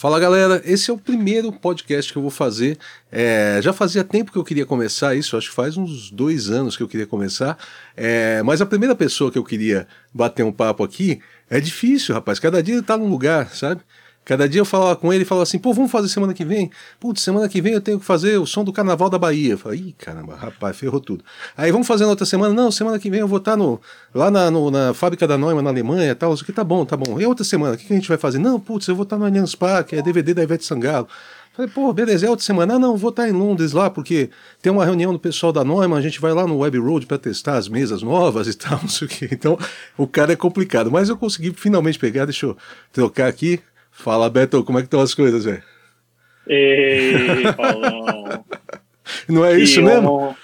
Fala galera, esse é o primeiro podcast que eu vou fazer. É, já fazia tempo que eu queria começar isso, acho que faz uns dois anos que eu queria começar. É, mas a primeira pessoa que eu queria bater um papo aqui é difícil, rapaz. Cada dia ele tá num lugar, sabe? Cada dia eu falava com ele e falava assim, pô, vamos fazer semana que vem? Putz, semana que vem eu tenho que fazer o som do Carnaval da Bahia. Eu falei, ih, caramba, rapaz, ferrou tudo. Aí vamos fazer na outra semana? Não, semana que vem eu vou estar no, lá na, no, na fábrica da Neumann, na Alemanha e tal. Isso aqui tá bom, tá bom. E outra semana, o que, que a gente vai fazer? Não, putz, eu vou estar no Allianz Parque, é DVD da Ivete Sangalo. Falei, pô, beleza, é outra semana. Ah, não, vou estar em Londres lá, porque tem uma reunião do pessoal da Neumann, a gente vai lá no Web Road para testar as mesas novas e tal, não sei o quê. Então, o cara é complicado. Mas eu consegui finalmente pegar, deixa eu trocar aqui. Fala, Beto, como é que estão as coisas, velho? Ei, Paulão. Não é Que isso mesmo? honra,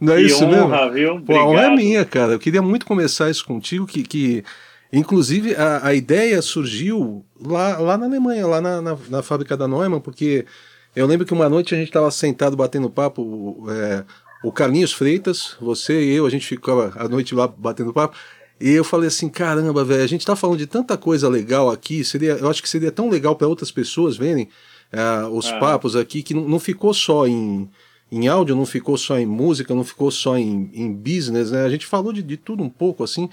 Não é isso honra, mesmo? viu? Pô, a honra é minha, cara. Eu queria muito começar isso contigo, que, que inclusive a, a ideia surgiu lá, lá na Alemanha, lá na, na, na fábrica da Neumann, porque eu lembro que uma noite a gente estava sentado batendo papo, é, o Carlinhos Freitas, você e eu, a gente ficava a noite lá batendo papo, e eu falei assim, caramba, velho, a gente tá falando de tanta coisa legal aqui, seria, eu acho que seria tão legal para outras pessoas verem ah, os Ah. papos aqui, que não, não ficou só em, em áudio, não ficou só em música, não ficou só em, em business, né? A gente falou de, de tudo um pouco, assim.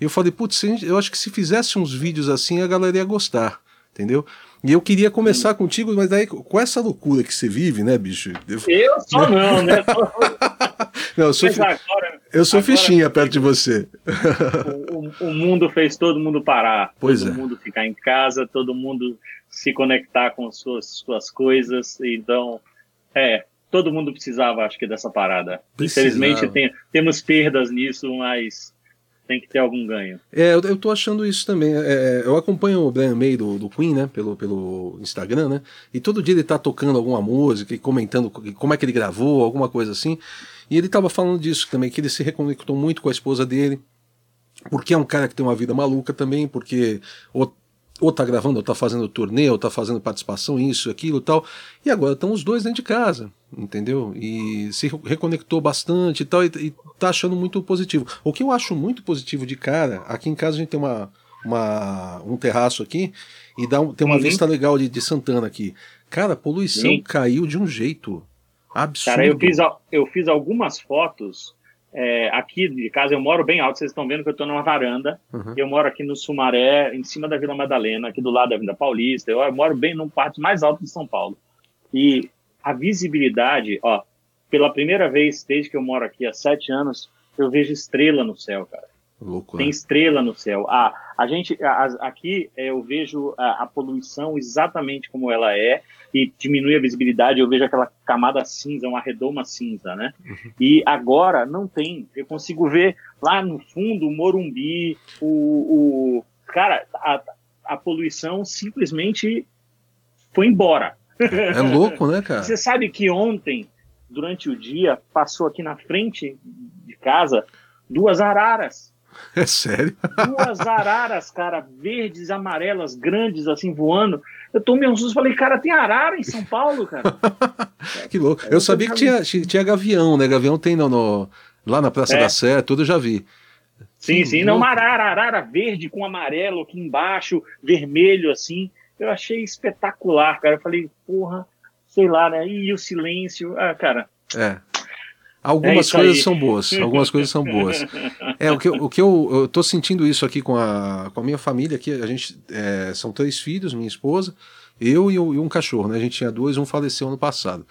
E eu falei, putz, eu acho que se fizesse uns vídeos assim, a galera ia gostar, entendeu? E eu queria começar contigo, mas daí com essa loucura que você vive, né, bicho? Eu, Eu só não, né? não, eu sou, Mas agora eu sou agora- fichinha perto de você. o, o- o mundo fez todo mundo parar. Pois todo é. mundo ficar em casa, todo mundo se conectar com suas, suas coisas. Então, é, todo mundo precisava, acho que, dessa parada. Precisava. Infelizmente, tem, temos perdas nisso, mas tem que ter algum ganho. É, eu, eu tô achando isso também. É, eu acompanho o Brian May do, do Queen, né? Pelo, pelo Instagram, né? E todo dia ele tá tocando alguma música e comentando co- como é que ele gravou, alguma coisa assim. E ele tava falando disso também, que ele se reconectou muito com a esposa dele. Porque é um cara que tem uma vida maluca também, porque ou, ou tá gravando, ou tá fazendo turnê, ou tá fazendo participação, isso, aquilo e tal. E agora estão os dois dentro de casa, entendeu? E se reconectou bastante e tal, e, e tá achando muito positivo. O que eu acho muito positivo de cara, aqui em casa a gente tem uma, uma, um terraço aqui, e dá um- tem uma Uhum. vista legal de, de Santana aqui. Cara, a poluição Sim. caiu de um jeito absurdo. Cara, eu fiz, eu fiz algumas fotos é, aqui de casa. Eu moro bem alto, vocês estão vendo que eu estou numa varanda. Uhum. Eu moro aqui no Sumaré, em cima da Vila Madalena, aqui do lado da Avenida Paulista. Eu moro bem num parte mais alto de São Paulo. E a visibilidade, ó, pela primeira vez desde que eu moro aqui há sete anos, eu vejo estrela no céu, cara. Tem né? estrela no céu. Ah, a gente, a- aqui é, eu vejo a, a poluição exatamente como ela é e diminui a visibilidade. Eu vejo aquela camada cinza, uma redoma cinza, né? E agora não tem. Eu consigo ver lá no fundo o Morumbi, o, o cara, a, a poluição simplesmente foi embora. É louco, né, cara? Você sabe que ontem, durante o dia, passou aqui na frente de casa duas araras É sério. duas araras, cara, verdes, amarelas, grandes, assim, voando. Eu tomei um susto e falei, cara, tem arara em São Paulo, cara? Que louco. Eu sabia que tinha, tinha gavião, né? Gavião tem no, no- lá na Praça É. da Sé, tudo eu já vi. Sim, Que sim, não, louco. uma arara, arara verde com amarelo aqui embaixo, vermelho, assim. Eu achei espetacular, cara. Eu falei, porra, sei lá, né? E o silêncio, ah, cara. É. Algumas isso coisas são boas, algumas coisas são boas. É, o que, eu- o que eu, eu tô sentindo isso aqui com a, com a minha família, aqui, a gente, é, são três filhos, minha esposa, eu e, o- e um cachorro, né? A gente tinha dois, um faleceu ano passado.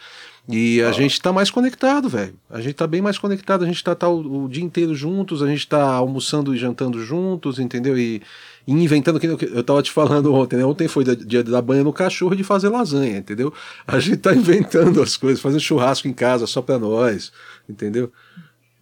E a gente tá mais conectado, velho. A gente tá bem mais conectado, a gente tá, tá o, o dia inteiro juntos, a gente tá almoçando e jantando juntos, entendeu? E, e inventando, que eu- eu tava te falando ontem, né? Ontem foi da- dia da banha no cachorro e de fazer lasanha, entendeu? A gente tá inventando as coisas, fazendo churrasco em casa só pra nós, entendeu?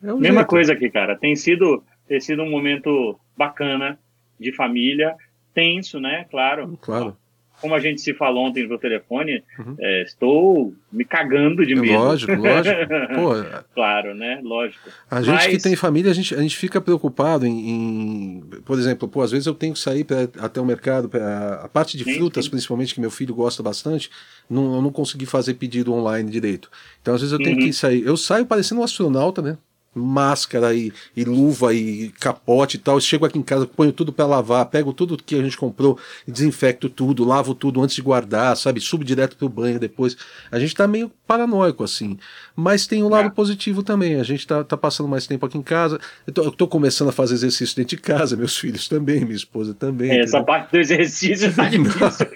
É o Mesma jeito. coisa aqui, cara. Tem sido, tem sido um momento bacana de família, tenso, né? Claro. Claro. Como a gente se falou ontem no telefone, Uhum. é, estou me cagando de medo. Lógico, lógico. Pô, Claro, né? Lógico. a gente que Mas- tem família, a gente, a gente fica preocupado em, em- Por exemplo, pô, às vezes eu tenho que sair pra, até o mercado, pra, a parte de Sim, frutas, sim. principalmente, que meu filho gosta bastante, não, eu não consegui fazer pedido online direito. Então, às vezes eu tenho Uhum. que sair. Eu saio parecendo um astronauta, né? Máscara e, e, luva e capote e tal. Chego aqui em casa, ponho tudo para lavar, pego tudo que a gente comprou, desinfecto tudo, lavo tudo antes de guardar, sabe? Subo direto pro banho depois. A gente tá meio paranoico assim. Mas tem um lado é. positivo também. A gente tá, tá, passando mais tempo aqui em casa. Eu tô, eu tô, começando a fazer exercício dentro de casa, meus filhos também, minha esposa também. É, essa parte do exercício tá difícil.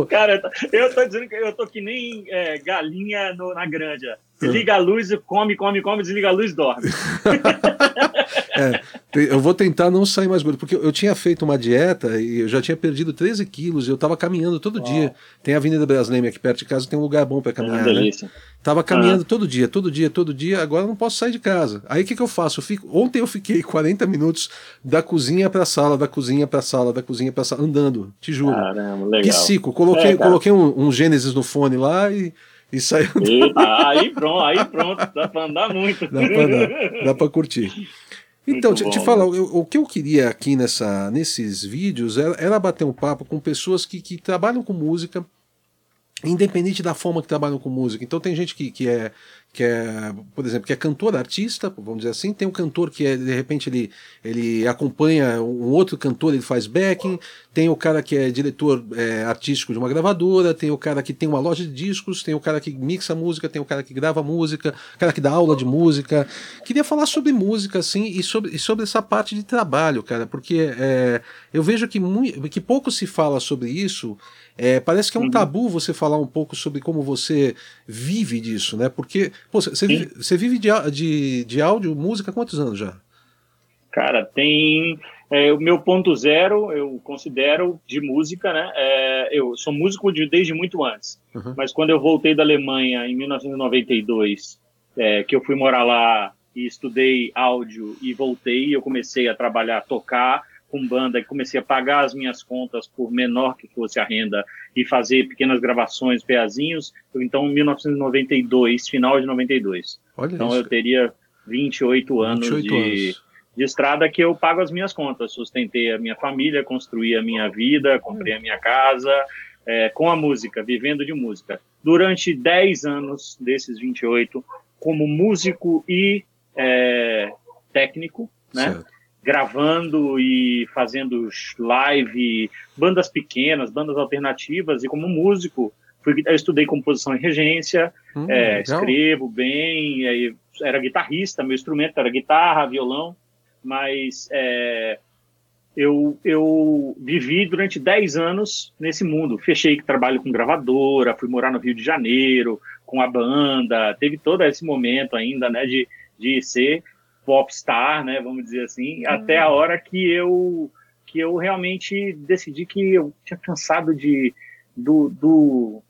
Cara, eu tô dizendo que eu tô que nem é, galinha no, na granja. Desliga a luz, come, come, come, desliga a luz e dorme. é, eu vou tentar não sair mais gordo, porque eu tinha feito uma dieta e eu já tinha perdido 13 quilos e eu tava caminhando todo Uau. dia. Tem a Avenida Brasileira aqui perto de casa, tem um lugar bom para caminhar. É né? Tava caminhando ah. todo dia, todo dia, todo dia, agora eu não posso sair de casa. Aí o que, que eu faço? Eu fico, ontem eu fiquei 40 minutos da cozinha pra sala, da cozinha pra sala, da cozinha pra sala, andando, te juro. Caramba, legal. Que cico. Coloquei, é, coloquei um, um Gênesis no fone lá e e saiu. Eita, aí pronto, aí pronto, dá pra andar muito. Dá pra andar, dá pra curtir. Então, te, te falar, o que eu queria aqui nessa, nesses vídeos era, era bater um papo com pessoas que, que trabalham com música, independente da forma que trabalham com música. Então tem gente que, que é que é, por exemplo, que é cantor, artista, vamos dizer assim, tem um cantor que é, de repente ele, ele acompanha um outro cantor, ele faz backing, tem o cara que é diretor é, artístico de uma gravadora, tem o cara que tem uma loja de discos, tem o cara que mixa música, tem o cara que grava música, o cara que dá aula de música. Queria falar sobre música, assim, e sobre, e sobre essa parte de trabalho, cara, porque é, eu vejo que, muito, que pouco se fala sobre isso, é, parece que é um uhum. tabu você falar um pouco sobre como você vive disso, né? Porque pô, você, vive, você vive de, de, de áudio, música, há quantos anos já? Cara, tem é, o meu ponto zero, eu considero de música, né? É, eu sou músico de, desde muito antes, uhum. mas quando eu voltei da Alemanha em 1992, é, que eu fui morar lá e estudei áudio e voltei, eu comecei a trabalhar, tocar com banda e comecei a pagar as minhas contas por menor que fosse a renda e fazer pequenas gravações, peazinhos, então em 1992, final de 92. Olha então isso. eu teria 28 anos 28 de, anos. de estrada que eu pago as minhas contas, sustentei a minha família, construí a minha vida, comprei a minha casa, é, com a música, vivendo de música. Durante 10 anos desses 28, como músico e é, técnico, né? Certo gravando e fazendo live, bandas pequenas, bandas alternativas, e como músico, fui, eu estudei composição e regência, hum, é, escrevo bem, era guitarrista, meu instrumento era guitarra, violão, mas é, eu, eu vivi durante 10 anos nesse mundo. Fechei que trabalho com gravadora, fui morar no Rio de Janeiro com a banda, teve todo esse momento ainda, né, de, de ser popstar, né, vamos dizer assim, hum. até a hora que eu que eu realmente decidi que eu tinha cansado de do, do,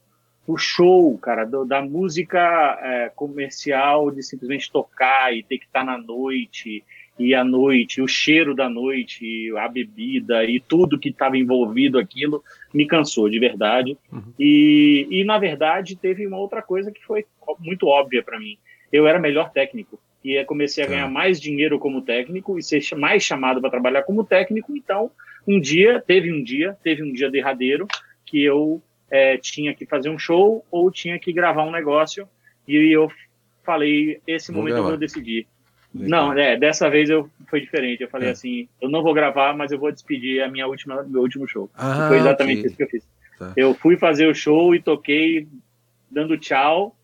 do show, cara, do, da música é, comercial, de simplesmente tocar e ter que estar na noite e a noite, o cheiro da noite, a bebida e tudo que estava envolvido aquilo me cansou de verdade. Uhum. E, e na verdade teve uma outra coisa que foi muito óbvia para mim. Eu era melhor técnico e comecei a ganhar tá. mais dinheiro como técnico e ser mais chamado para trabalhar como técnico. Então, um dia, teve um dia, teve um dia derradeiro que eu é, tinha que fazer um show ou tinha que gravar um negócio e eu falei, esse vou momento gravar. eu vou decidir. Legal. Não, é, dessa vez eu foi diferente. Eu falei é. assim, eu não vou gravar, mas eu vou despedir a minha última, meu último show. Ah, foi exatamente okay. isso que eu fiz. Tá. Eu fui fazer o show e toquei dando tchau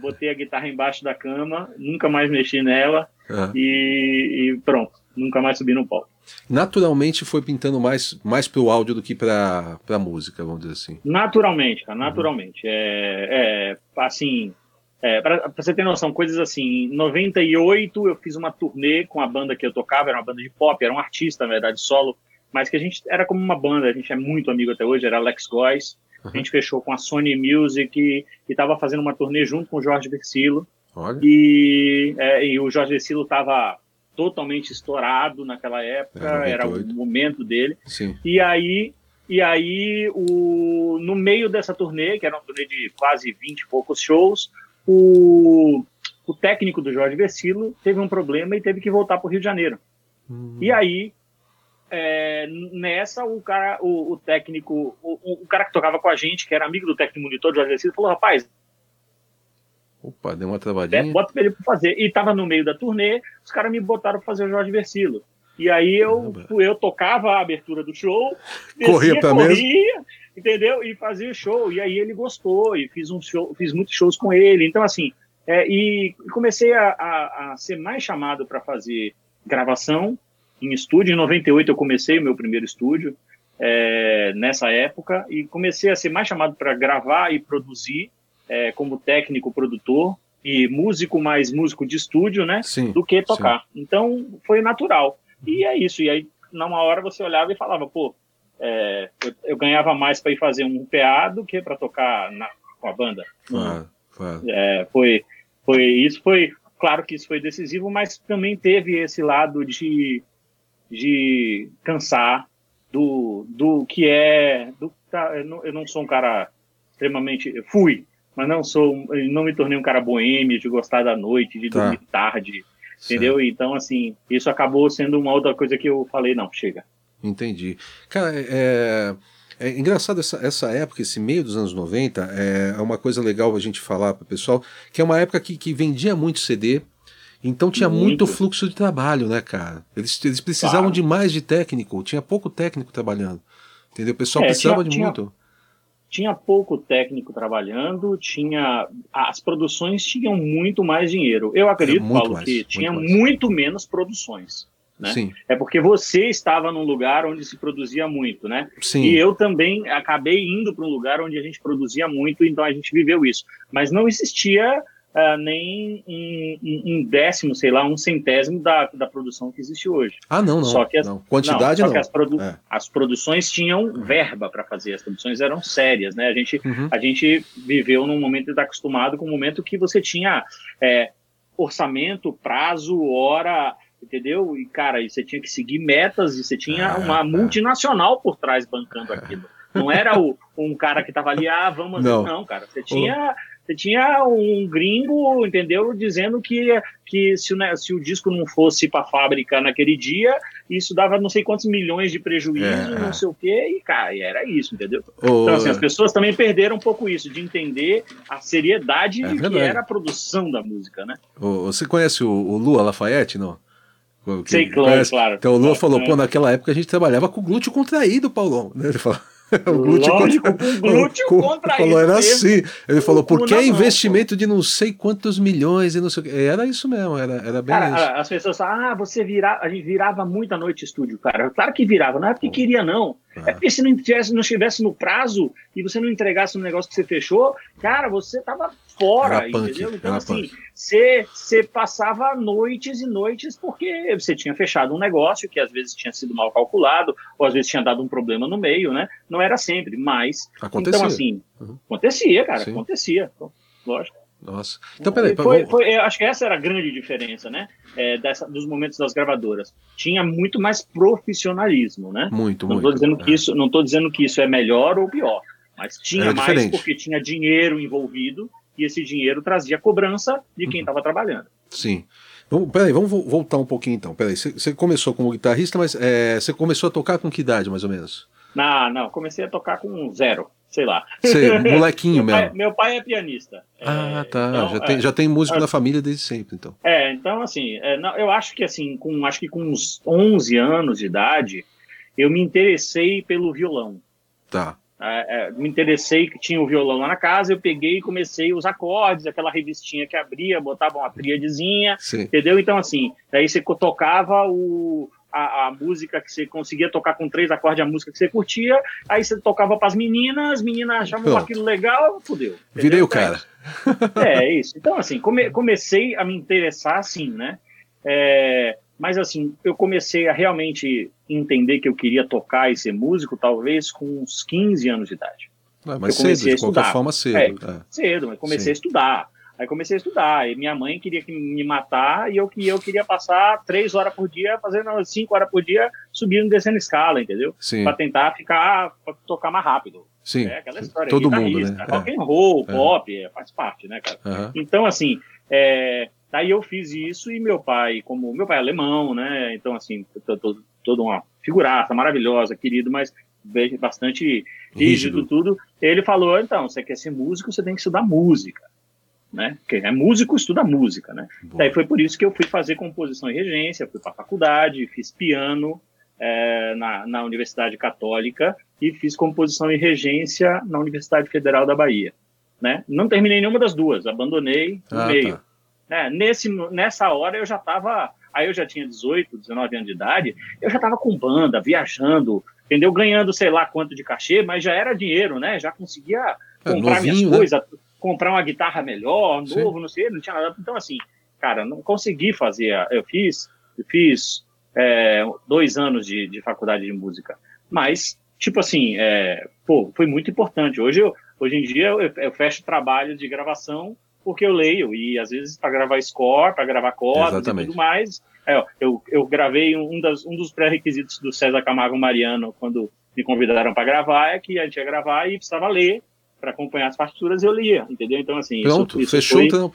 botei a guitarra embaixo da cama, nunca mais mexi nela uhum. e, e, pronto, nunca mais subi no palco. Naturalmente foi pintando mais, mais pro áudio do que pra, pra música, vamos dizer assim. Naturalmente, cara, naturalmente. Uhum. É, é, assim, é, pra, pra, você ter noção, coisas assim, em 98 eu fiz uma turnê com a banda que eu tocava, era uma banda de pop, era um artista, na verdade, solo, mas que a gente era como uma banda, a gente é muito amigo até hoje, era Alex Góes, Uhum. A gente fechou com a Sony Music e estava fazendo uma turnê junto com o Jorge Versilo. Olha. E, é, e o Jorge Versilo estava totalmente estourado naquela época, é, era o momento dele. Sim. E aí, e aí o, no meio dessa turnê, que era uma turnê de quase 20 e poucos shows, o, o técnico do Jorge Versilo teve um problema e teve que voltar para o Rio de Janeiro. Hum. E aí é, nessa, o cara, o, o técnico, o, o, cara que tocava com a gente, que era amigo do técnico monitor, Jorge Alcides, falou: rapaz, Opa, deu uma travadinha. É, bota ele pra fazer. E tava no meio da turnê, os caras me botaram pra fazer o Jorge Versilo. E aí eu, eu tocava a abertura do show, descia, corria pra corria, entendeu? E fazia o show. E aí ele gostou, e fiz um show, fiz muitos shows com ele. Então, assim, é, e comecei a, a, a ser mais chamado para fazer gravação em estúdio. Em 98 eu comecei o meu primeiro estúdio, é, nessa época, e comecei a ser mais chamado para gravar e produzir é, como técnico, produtor e músico mais músico de estúdio, né? Sim, do que tocar. Sim. Então foi natural. E é isso. E aí, numa hora você olhava e falava, pô, é, eu, eu, ganhava mais para ir fazer um PA do que para tocar na, com a banda. Claro, claro. É, foi, foi isso foi claro que isso foi decisivo, mas também teve esse lado de, de cansar do, do que é do, tá, eu, não, eu não sou um cara extremamente fui, mas não sou não me tornei um cara boêmio de gostar da noite, de tá. dormir tarde, entendeu? Então assim isso acabou sendo uma outra coisa que eu falei não chega. Entendi, cara. É é engraçado essa, essa época, esse meio dos anos 90, é, é uma coisa legal a gente falar para o pessoal, que é uma época que, que vendia muito CD, então tinha muito. muito fluxo de trabalho, né, cara? Eles, eles precisavam claro. de mais de técnico, tinha pouco técnico trabalhando. Entendeu? O pessoal é, precisava tinha, de tinha, muito. Tinha pouco técnico trabalhando, tinha. As produções tinham muito mais dinheiro. Eu acredito, é, Paulo, mais, que tinha muito, muito menos produções. Né? Sim. É porque você estava num lugar onde se produzia muito, né? Sim. E eu também acabei indo para um lugar onde a gente produzia muito, então a gente viveu isso. Mas não existia uh, nem um, um, décimo, sei lá, um centésimo da, da produção que existe hoje. Ah, não, não. Só que as, não. Quantidade não. Não. as, produ é. as produções tinham uhum. verba para fazer, as produções eram sérias, né? A gente, uhum. a gente viveu num momento está acostumado com um momento que você tinha é, orçamento, prazo, hora entendeu? E, cara, e você tinha que seguir metas e você tinha ah, uma multinacional por trás bancando aquilo. Não era o, um cara que tava ali, ah, vamos. Não, não cara. Você tinha, você tinha um gringo, entendeu? Dizendo que, que se, o, se o disco não fosse para fábrica naquele dia, isso dava não sei quantos milhões de prejuízo, é, não sei o quê, e, cara, era isso, entendeu? então, assim, as pessoas também perderam um pouco isso, de entender a seriedade é que era a produção da música, né? você conhece o, o Lua Lafayette, não? Sei, claro, claro. Então o Lula falou, pô, naquela época a gente trabalhava com glúteo contraído, Paulão. Ele falou. o glúteo Lógico, contra... com glúteo contraído. Falou, era assim. Ele falou, porque é investimento de não sei quantos milhões e não sei o que. Era isso mesmo, era, era bem cara, isso. As pessoas falam, ah, você virava, a gente virava muita noite estúdio, cara. Claro que virava, não é porque queria, não. É porque se não estivesse, não estivesse no prazo e você não entregasse um negócio que você fechou, cara, você tava fora, entendeu? Então, assim, você, você passava noites e noites porque você tinha fechado um negócio que às vezes tinha sido mal calculado, ou às vezes tinha dado um problema no meio, né? Não era sempre, mas. Acontecia. Então, assim, uhum. acontecia, cara, Sim. acontecia. Lógico. Nossa. Então, peraí. Foi, foi, eu acho que essa era a grande diferença, né? É, dessa, dos momentos das gravadoras. Tinha muito mais profissionalismo, né? Muito, não muito. Tô dizendo que é. isso, não estou dizendo que isso é melhor ou pior, mas tinha mais porque tinha dinheiro envolvido e esse dinheiro trazia cobrança de quem estava uhum. trabalhando. Sim. Vamos, peraí, vamos voltar um pouquinho então. Peraí, você começou como guitarrista, mas é, você começou a tocar com que idade, mais ou menos? Não, não, comecei a tocar com zero sei lá. Sei, molequinho meu mesmo. Pai, meu pai é pianista. Ah, é, tá. Então, já, tem, já tem músico é, na família desde sempre, então. É, então assim, é, não, eu acho que assim, com acho que com uns 11 anos de idade, eu me interessei pelo violão. Tá. É, é, me interessei que tinha o violão lá na casa, eu peguei e comecei os acordes, aquela revistinha que abria, botava uma tríadezinha, entendeu? Então, assim, daí você tocava o, a, a, música que você conseguia tocar com três acordes, a música que você curtia, aí você tocava para as meninas, as meninas achavam Pronto. aquilo legal, fudeu. Entendeu? Virei o cara. É, é isso. Então, assim, come, comecei a me interessar, assim, né? É, mas, assim, eu comecei a realmente entender que eu queria tocar e ser músico, talvez com uns 15 anos de idade. Ah, mas cedo, de qualquer forma, cedo. É, é. Cedo, mas comecei Sim. a estudar. Aí comecei a estudar. E minha mãe queria me matar e eu, eu queria passar três horas por dia, fazendo cinco horas por dia, subindo e descendo escala, entendeu? Para tentar ficar, pra tocar mais rápido. Sim. É aquela história. Todo mundo, né? Rock and roll, é. pop, é, faz parte, né, cara? Uhum. Então, assim, é, daí eu fiz isso e meu pai, como meu pai é alemão, né? Então, assim, toda uma figuraça maravilhosa, querido, mas bastante rígido, rígido tudo. Ele falou: então, você quer ser músico, você tem que estudar música né? Quem é músico estuda música, né? Boa. Daí foi por isso que eu fui fazer composição e regência, fui para a faculdade, fiz piano é, na, na Universidade Católica e fiz composição e regência na Universidade Federal da Bahia, né? Não terminei nenhuma das duas, abandonei no ah, meio. Tá. É, nesse, nessa hora eu já estava, aí eu já tinha 18, 19 anos de idade, eu já estava com banda, viajando, entendeu? Ganhando sei lá quanto de cachê, mas já era dinheiro, né? Já conseguia é, comprar novinho, minhas né? coisas, comprar uma guitarra melhor, novo, Sim. não sei, não tinha nada. Então, assim, cara, não consegui fazer. Eu fiz, eu fiz é, dois anos de, de faculdade de música, mas, tipo assim, é, pô, foi muito importante. Hoje, eu, hoje em dia eu, eu fecho trabalho de gravação porque eu leio, e às vezes para gravar score, para gravar cordas e tudo mais. É, eu, eu gravei um, das, um dos pré-requisitos do César Camargo Mariano quando me convidaram para gravar, é que a gente ia gravar e precisava ler para acompanhar as partituras eu lia, entendeu? Então assim, Pronto, isso, isso fechou foi, o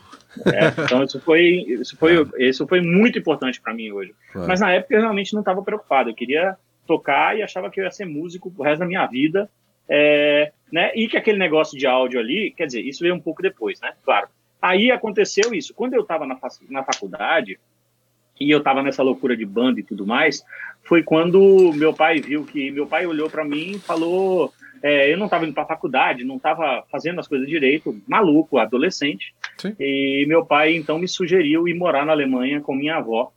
É, então isso foi, isso foi, é. isso foi muito importante para mim hoje. Mas na época eu realmente não estava preocupado, eu queria tocar e achava que eu ia ser músico o resto da minha vida, é, né? E que aquele negócio de áudio ali, quer dizer, isso veio um pouco depois, né? Claro. Aí aconteceu isso. Quando eu estava na, na faculdade e eu estava nessa loucura de banda e tudo mais, foi quando meu pai viu que meu pai olhou para mim e falou é, eu não estava indo para a faculdade, não estava fazendo as coisas direito, maluco, adolescente. Sim. E meu pai então me sugeriu ir morar na Alemanha com minha avó,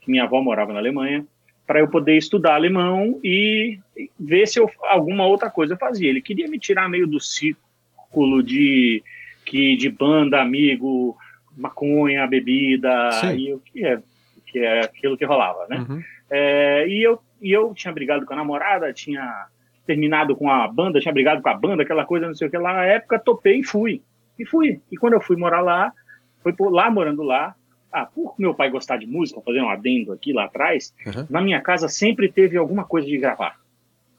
que minha avó morava na Alemanha, para eu poder estudar alemão e ver se eu, alguma outra coisa eu fazia. Ele queria me tirar meio do círculo de que de banda, amigo, maconha, bebida Sim. e o que é que é aquilo que rolava, né? Uhum. É, e eu e eu tinha brigado com a namorada, tinha terminado com a banda, tinha brigado com a banda, aquela coisa, não sei o que lá. Na época, topei e fui. E fui. E quando eu fui morar lá, foi por lá, morando lá. Ah, por meu pai gostar de música, fazer um adendo aqui lá atrás, uhum. na minha casa sempre teve alguma coisa de gravar.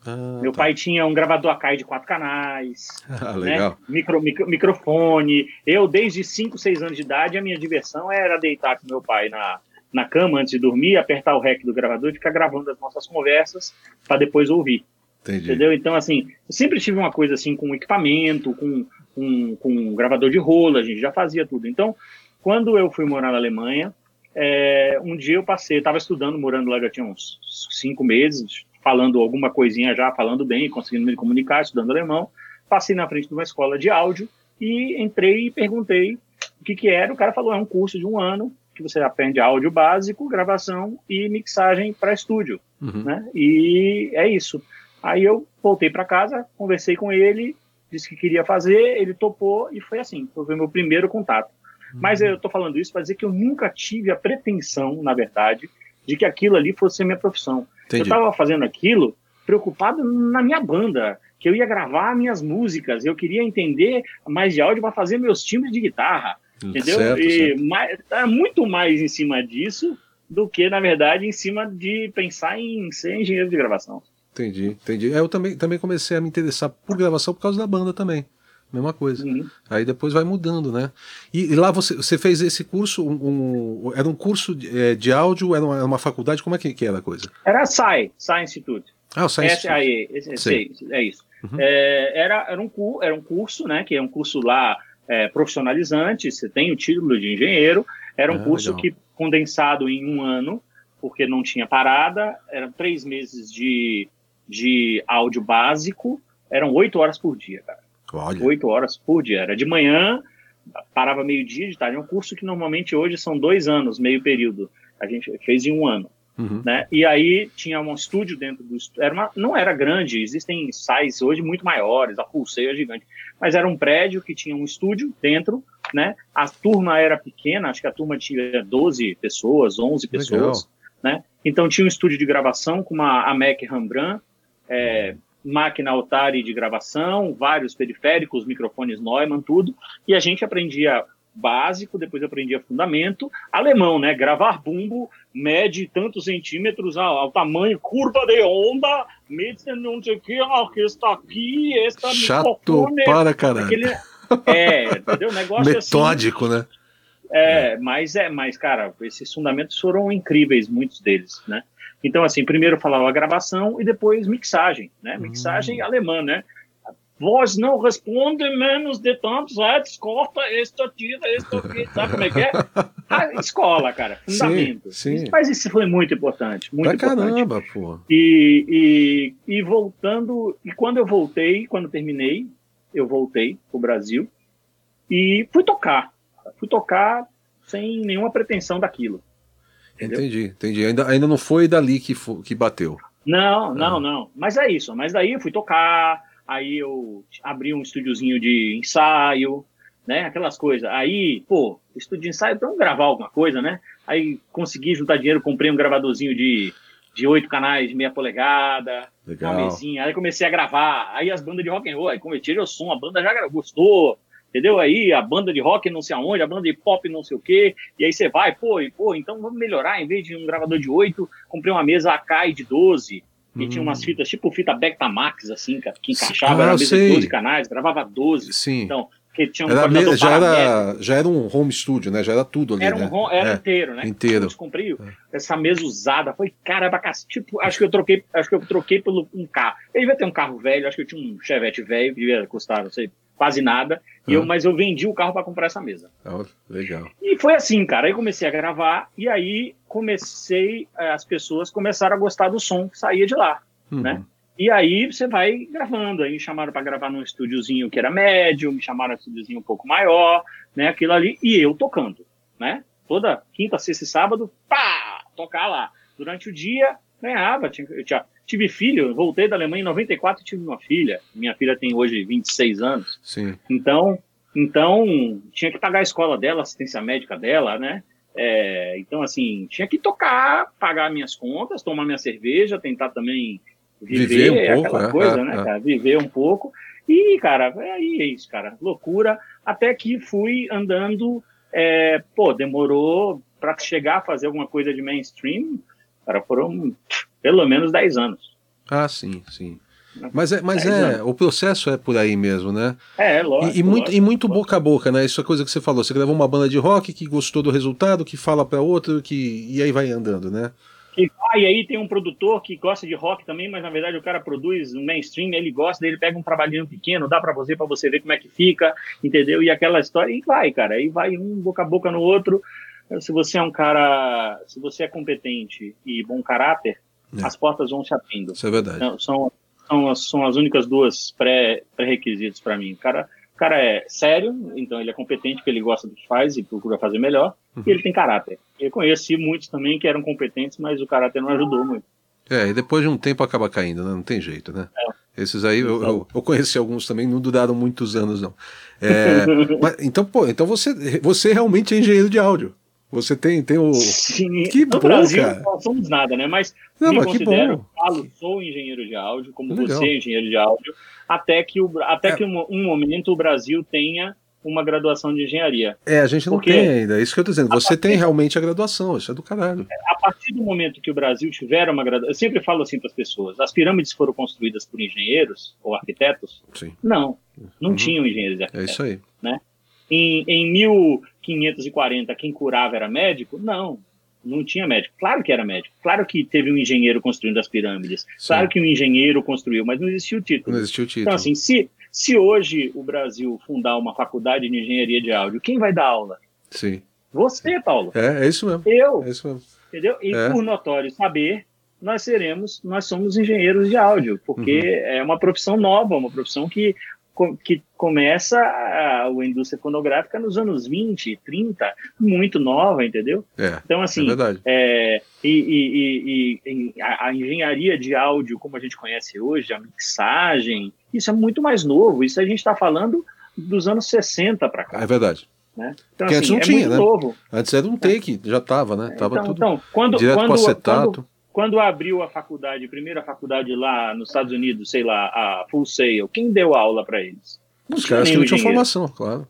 Ah, meu tá. pai tinha um gravador Akai de quatro canais, ah, né? micro, micro, microfone. Eu, desde 5, 6 anos de idade, a minha diversão era deitar com meu pai na, na cama antes de dormir, apertar o rec do gravador e ficar gravando as nossas conversas para depois ouvir. Entendi. Entendeu? Então, assim, eu sempre tive uma coisa assim com equipamento, com, com, com um gravador de rolo, a gente já fazia tudo. Então, quando eu fui morar na Alemanha, é, um dia eu passei, estava estudando, morando lá já tinha uns cinco meses, falando alguma coisinha já, falando bem, conseguindo me comunicar, estudando alemão. Passei na frente de uma escola de áudio e entrei e perguntei o que, que era. O cara falou: é um curso de um ano que você aprende áudio básico, gravação e mixagem para estúdio. Uhum. Né? E é isso. Aí eu voltei para casa, conversei com ele, disse que queria fazer, ele topou e foi assim. Foi meu primeiro contato. Uhum. Mas eu estou falando isso para dizer que eu nunca tive a pretensão, na verdade, de que aquilo ali fosse a minha profissão. Entendi. Eu estava fazendo aquilo preocupado na minha banda, que eu ia gravar minhas músicas, eu queria entender mais de áudio para fazer meus timbres de guitarra, entendeu? Certo, e certo. Tá muito mais em cima disso do que, na verdade, em cima de pensar em ser engenheiro de gravação. Entendi, entendi. É, eu também, também comecei a me interessar por gravação por causa da banda também. Mesma coisa. Uhum. Aí depois vai mudando, né? E, e, lá você, você fez esse curso, um, um era um curso de, é, de áudio, era uma, era uma, faculdade, como é que, que era a coisa? Era a SAI, SAI Institute. Ah, o SAI Institute. SAE, é isso. Uhum. É, era, era, um, era um curso, né, que é um curso lá é, profissionalizante, você tem o título de engenheiro, era um ah, curso legal. que condensado em um ano, porque não tinha parada, eram três meses de de áudio básico, eram oito horas por dia, cara. Oito horas por dia. Era de manhã, parava meio-dia de tarde. É um curso que normalmente hoje são dois anos, meio período. A gente fez em um ano. Uhum. Né? E aí tinha um estúdio dentro do era uma, não era grande, existem sites hoje muito maiores, a Pulseira é gigante, mas era um prédio que tinha um estúdio dentro, né? A turma era pequena, acho que a turma tinha 12 pessoas, 11 pessoas, Legal. né? Então tinha um estúdio de gravação com uma a Mac Rembrandt, é, máquina Altari de gravação, vários periféricos, microfones Neumann, tudo, e a gente aprendia básico, depois aprendia fundamento, alemão, né? Gravar bumbo mede tantos centímetros ao, ao tamanho, curva de onda, mede não sei o que, está aqui, esta Chato para caralho. Aquele, é, entendeu? Negócio assim. Metódico, assim, né? É, mas é, mas cara, esses fundamentos foram incríveis, muitos deles, né? Então, assim, primeiro falava a gravação e depois mixagem, né? Mixagem hum. alemã, né? voz não responde menos de tantos hertz, corta esta, tira esta aqui, sabe como é que é? A escola, cara, fundamento. Sim, sim. Mas isso foi muito importante, muito Pra importante. caramba, pô. E, e, e voltando, e quando eu voltei, quando terminei, eu voltei pro Brasil e fui tocar. Fui tocar sem nenhuma pretensão daquilo. Entendeu? Entendi, entendi. Ainda, ainda não foi dali que, que bateu. Não, não, não. Mas é isso. Mas daí eu fui tocar, aí eu abri um estúdiozinho de ensaio, né? Aquelas coisas. Aí, pô, estúdio de ensaio, então gravar alguma coisa, né? Aí consegui juntar dinheiro, comprei um gravadorzinho de, de 8 canais de meia polegada, Legal. uma mesinha. Aí comecei a gravar. Aí as bandas de rock and roll, aí tirei o som, a banda já gostou. Entendeu? Aí a banda de rock não sei aonde, a banda de pop não sei o quê. E aí você vai, pô, e, pô, então vamos melhorar. Em vez de um gravador de 8, comprei uma mesa Akai de 12. E Hum. tinha umas fitas, tipo fita Betamax, assim, que encaixava, Ah, era uma mesa sei. de 12 canais, gravava 12. Sim. Então, porque tinha um Era, me- já, era, já era um home studio, né? Já era tudo ali, Era, né? um, era É. inteiro, né? inteiro. Eu comprei essa mesa usada. Foi, caramba, tipo, acho que eu troquei, acho que eu troquei por um carro. Eu devia ter um carro velho, acho que eu tinha um Chevette velho, que devia custar, não sei, quase nada. E eu, mas eu vendi o carro para comprar essa mesa. Ah, legal. E foi assim, cara. Aí comecei a gravar e aí comecei, eh, as pessoas começaram a gostar do som que saía de lá. Uhum. Né? E aí você vai gravando. Aí me chamaram para gravar num estúdiozinho que era médio, me chamaram um estúdiozinho um pouco maior, né? Aquilo ali, e eu tocando, né? Toda quinta, sexta e sábado, pá, tocar lá. Durante o dia, ganhava. Tinha, eu tinha, tive filho, voltei da Alemanha em 94 e tive uma filha. Minha filha tem hoje 26 anos. Sim. Então, então tinha que pagar a escola dela, assistência médica dela, né? É, então, assim, tinha que tocar, pagar minhas contas, tomar minha cerveja, tentar também viver, Viver um pouco, aquela é, coisa, é, né, é. cara? Viver um pouco. E, cara, é aí é isso, cara. Loucura. Até que fui andando, é, pô, demorou para chegar a fazer alguma coisa de mainstream, cara, foram pelo menos 10 anos. Ah, sim, sim. Mas é, mas é, o processo é por aí mesmo, né? É, lógico. E, e muito, lógico. e muito boca a boca, né? Isso é coisa que você falou. Você gravou uma banda de rock que gostou do resultado, que fala pra outro, que e aí vai andando, né? que vai aí tem um produtor que gosta de rock também, mas na verdade o cara produz um mainstream, ele gosta, ele pega um trabalhinho pequeno, dá pra você para você ver como é que fica, entendeu? E aquela história e vai, cara, aí vai um boca a boca no outro. Se você é um cara, se você é competente e bom caráter, É. as portas vão se abrindo. Isso é verdade. Não, são, são, as, são as únicas duas pré- pré-requisitos para mim. O cara, o cara é sério, então ele é competente, porque ele gosta do que faz e procura fazer melhor, Uhum. e ele tem caráter. Eu conheci muitos também que eram competentes, mas o caráter não ajudou muito. É, e depois de um tempo acaba caindo, né? Não tem jeito, né? Esses aí, eu, eu, eu conheci alguns também, não duraram muitos anos, não. É, mas, então, pô, então você, você realmente é engenheiro de áudio. Você tem, tem o. Sim, Que no bom, Brasil cara. não somos nada, né? Mas Não, me mas que considero, bom. falo, sou engenheiro de áudio, como Legal. você é engenheiro de áudio, até que, o, até É. que um, um momento o Brasil tenha uma graduação de engenharia. É, a gente não Porque- tem ainda. É isso que eu tô dizendo. Você A tem partir- realmente a graduação. Isso é do caralho. A partir do momento que o Brasil tiver uma graduação, eu sempre falo assim para as pessoas: as pirâmides foram construídas por engenheiros ou arquitetos? Sim. Não, não Uhum. tinham engenheiros e É arquitetos. isso aí. Em, em 1540, quem curava era médico? Não, não tinha médico. Claro que era médico. Claro que teve um engenheiro construindo as pirâmides. Sim. Claro que um engenheiro construiu, mas não existia o título. Não existiu o título. Então, assim, se, se hoje o Brasil fundar uma faculdade de engenharia de áudio, quem vai dar aula? Sim. Você, Paulo. É, é isso mesmo. Eu. É isso mesmo. Entendeu? E É. por notório saber, nós seremos, nós somos engenheiros de áudio, porque Uhum. é uma profissão nova, uma profissão que, que começa a, a indústria fonográfica nos anos 20, 30, muito nova, entendeu? É. Então, É assim, verdade. é, e, e- e- e- a, a engenharia de áudio, como a gente conhece hoje, a mixagem, isso é muito mais novo. Isso a gente está falando dos anos 60 para cá. É verdade. Né? Então, Que antes assim, não é tinha, muito né? novo. Antes era um take, já tava, né? Tava então, tudo então, quando, direto quando, quando, acetato. quando abriu a faculdade, a primeira faculdade lá nos Estados Unidos, sei lá, a Full Sail, quem deu aula para eles? Os caras que não tinham formação, claro.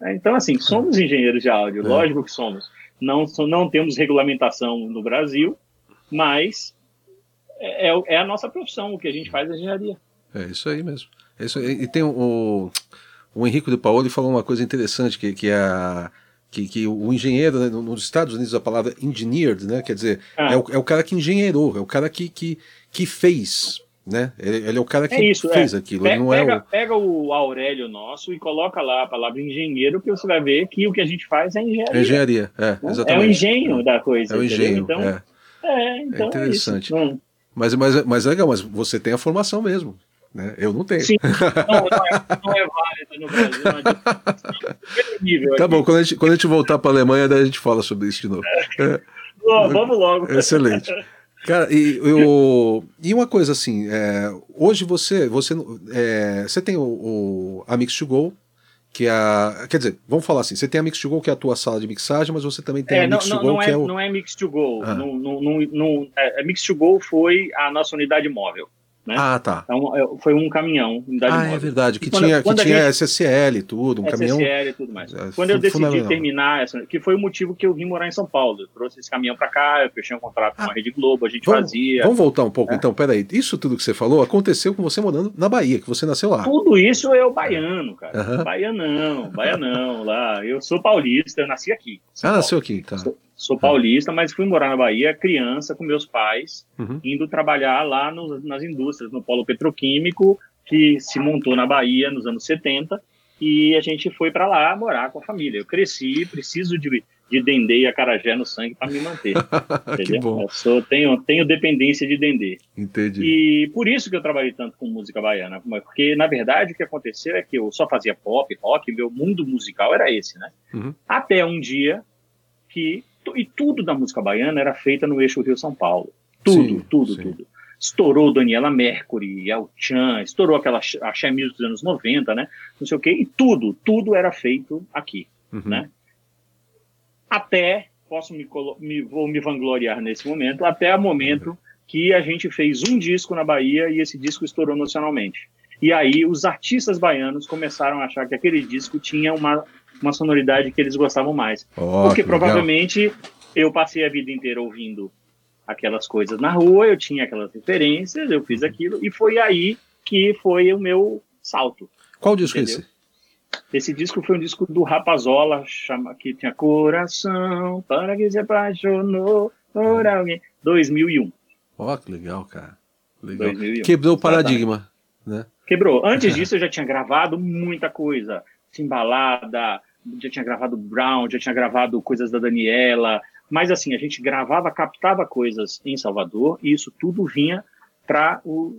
É, Então, assim, somos engenheiros de áudio, É. lógico que somos. Não, não temos regulamentação no Brasil, mas é, é é a nossa profissão, o que a gente faz é engenharia. É isso aí mesmo. É isso aí. E tem o, o, o Henrico de Paoli falou uma coisa interessante, que, que, é a, que, que o engenheiro, né, no- nos Estados Unidos, a palavra engineered, né, quer dizer, Ah. é, o, é o cara que engenheirou, é o cara que, que, que fez né? Ele, ele, é o cara que é isso, fez é. aquilo. Pe não pega, é o... pega o Aurélio nosso e coloca lá a palavra engenheiro, que você vai ver que o que a gente faz é engenharia. Engenharia, é, exatamente. É o engenho da coisa. É o engenho, então, é. É, então é interessante. É mas, mas, mas legal, mas você tem a formação mesmo. Né? Eu não tenho. Sim, não, não, é, não é válido no Brasil. Nível tá aqui. bom, quando a, gente, quando a gente voltar para a Alemanha, daí a gente fala sobre isso de novo. É. Bom, vamos logo. Excelente. Cara, e, eu, e uma coisa assim, é, hoje você você, é, você tem o, o, a Mix to Go, que é a. Quer dizer, vamos falar assim: você tem a Mix to Go, que é a tua sala de mixagem, mas você também tem é, a Mix não, to Go, não que é, é o. Não é Mix to Go. Ah. Não, não, não, é, a Mix to Go foi a nossa unidade móvel. Né? Ah, tá. Então, foi um caminhão. ah, móvel. é verdade. Que quando, tinha, que tinha gente... SSL e tudo, um SSL caminhão. SSL e tudo mais. É, quando eu decidi terminar, essa, que foi o motivo que eu vim morar em São Paulo. Eu trouxe esse caminhão para cá, eu fechei um contrato com a ah, Rede Globo, a gente vamos, fazia. Vamos voltar um pouco, é. então, peraí. Isso tudo que você falou aconteceu com você morando na Bahia, que você nasceu lá. Tudo isso é o baiano, cara. Uhum. Baianão, baianão lá. Eu sou paulista, eu nasci aqui. Ah, nasceu aqui, tá. Sou, Sou paulista, mas fui morar na Bahia criança com meus pais, uhum. indo trabalhar lá no, nas indústrias, no polo petroquímico, que se montou na Bahia nos anos 70, e a gente foi para lá morar com a família. Eu cresci, preciso de, de dendê e acarajé no sangue para me manter. que bom. Eu sou, tenho, tenho dependência de dendê. Entendi. E por isso que eu trabalhei tanto com música baiana, porque na verdade o que aconteceu é que eu só fazia pop, rock, meu mundo musical era esse, né? Uhum. Até um dia que e tudo da música baiana era feita no eixo Rio-São Paulo. Tudo, sim, tudo, sim. tudo. Estourou Daniela Mercury, El Chan, estourou aquela Axé Music dos anos 90, né? Não sei o quê, e tudo, tudo era feito aqui, uhum. né? Até, posso me, me, vou me vangloriar nesse momento, até o momento uhum. que a gente fez um disco na Bahia e esse disco estourou nacionalmente. E aí os artistas baianos começaram a achar que aquele disco tinha uma uma sonoridade que eles gostavam mais. Oh, Porque provavelmente legal. eu passei a vida inteira ouvindo aquelas coisas na rua, eu tinha aquelas referências, eu fiz aquilo, e foi aí que foi o meu salto. Qual disco é esse? Esse disco foi um disco do Rapazola, chama, que tinha Coração, para que se apaixonou por alguém. 2001. Ó, oh, que legal, cara. Legal. 2001. Quebrou o paradigma, né? Quebrou. Antes disso, eu já tinha gravado muita coisa. Timbalada, já tinha gravado Brown, já tinha gravado coisas da Daniela, mas assim, a gente gravava, captava coisas em Salvador e isso tudo vinha para o,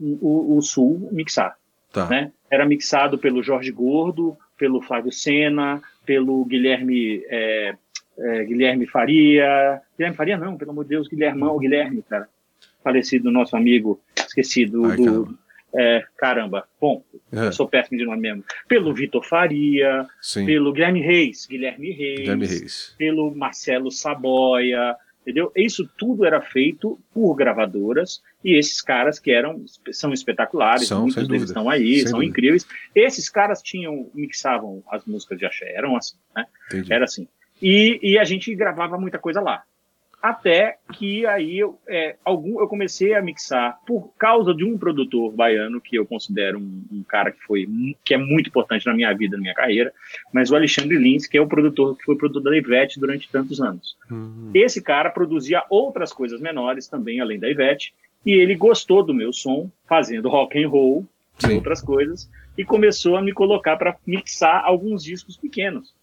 o, o, Sul mixar. Tá. Né? Era mixado pelo Jorge Gordo, pelo Flávio Sena, pelo Guilherme é, é, Guilherme Faria. Guilherme Faria, não, pelo amor de Deus, Guilhermão, Guilherme, cara. Falecido nosso amigo, esquecido Ai, do, é, caramba, bom, é. sou péssimo de nome mesmo. Pelo Vitor Faria, Sim. pelo Guilherme Reis, Guilherme Reis, Guilherme Reis, pelo Marcelo Saboia, entendeu? Isso tudo era feito por gravadoras e esses caras que eram são espetaculares, são, muitos deles estão aí, são dúvida. incríveis. Esses caras tinham mixavam as músicas de axé, eram assim, né? Entendi. Era assim. E, e a gente gravava muita coisa lá até que aí eu, é, algum, eu comecei a mixar por causa de um produtor baiano que eu considero um, um, cara que foi que é muito importante na minha vida, na minha carreira, mas o Alexandre Lins, que é o produtor que foi produtor da Ivete durante tantos anos. Uhum. Esse cara produzia outras coisas menores também, além da Ivete, e ele gostou do meu som, fazendo rock and roll e outras coisas, e começou a me colocar para mixar alguns discos pequenos.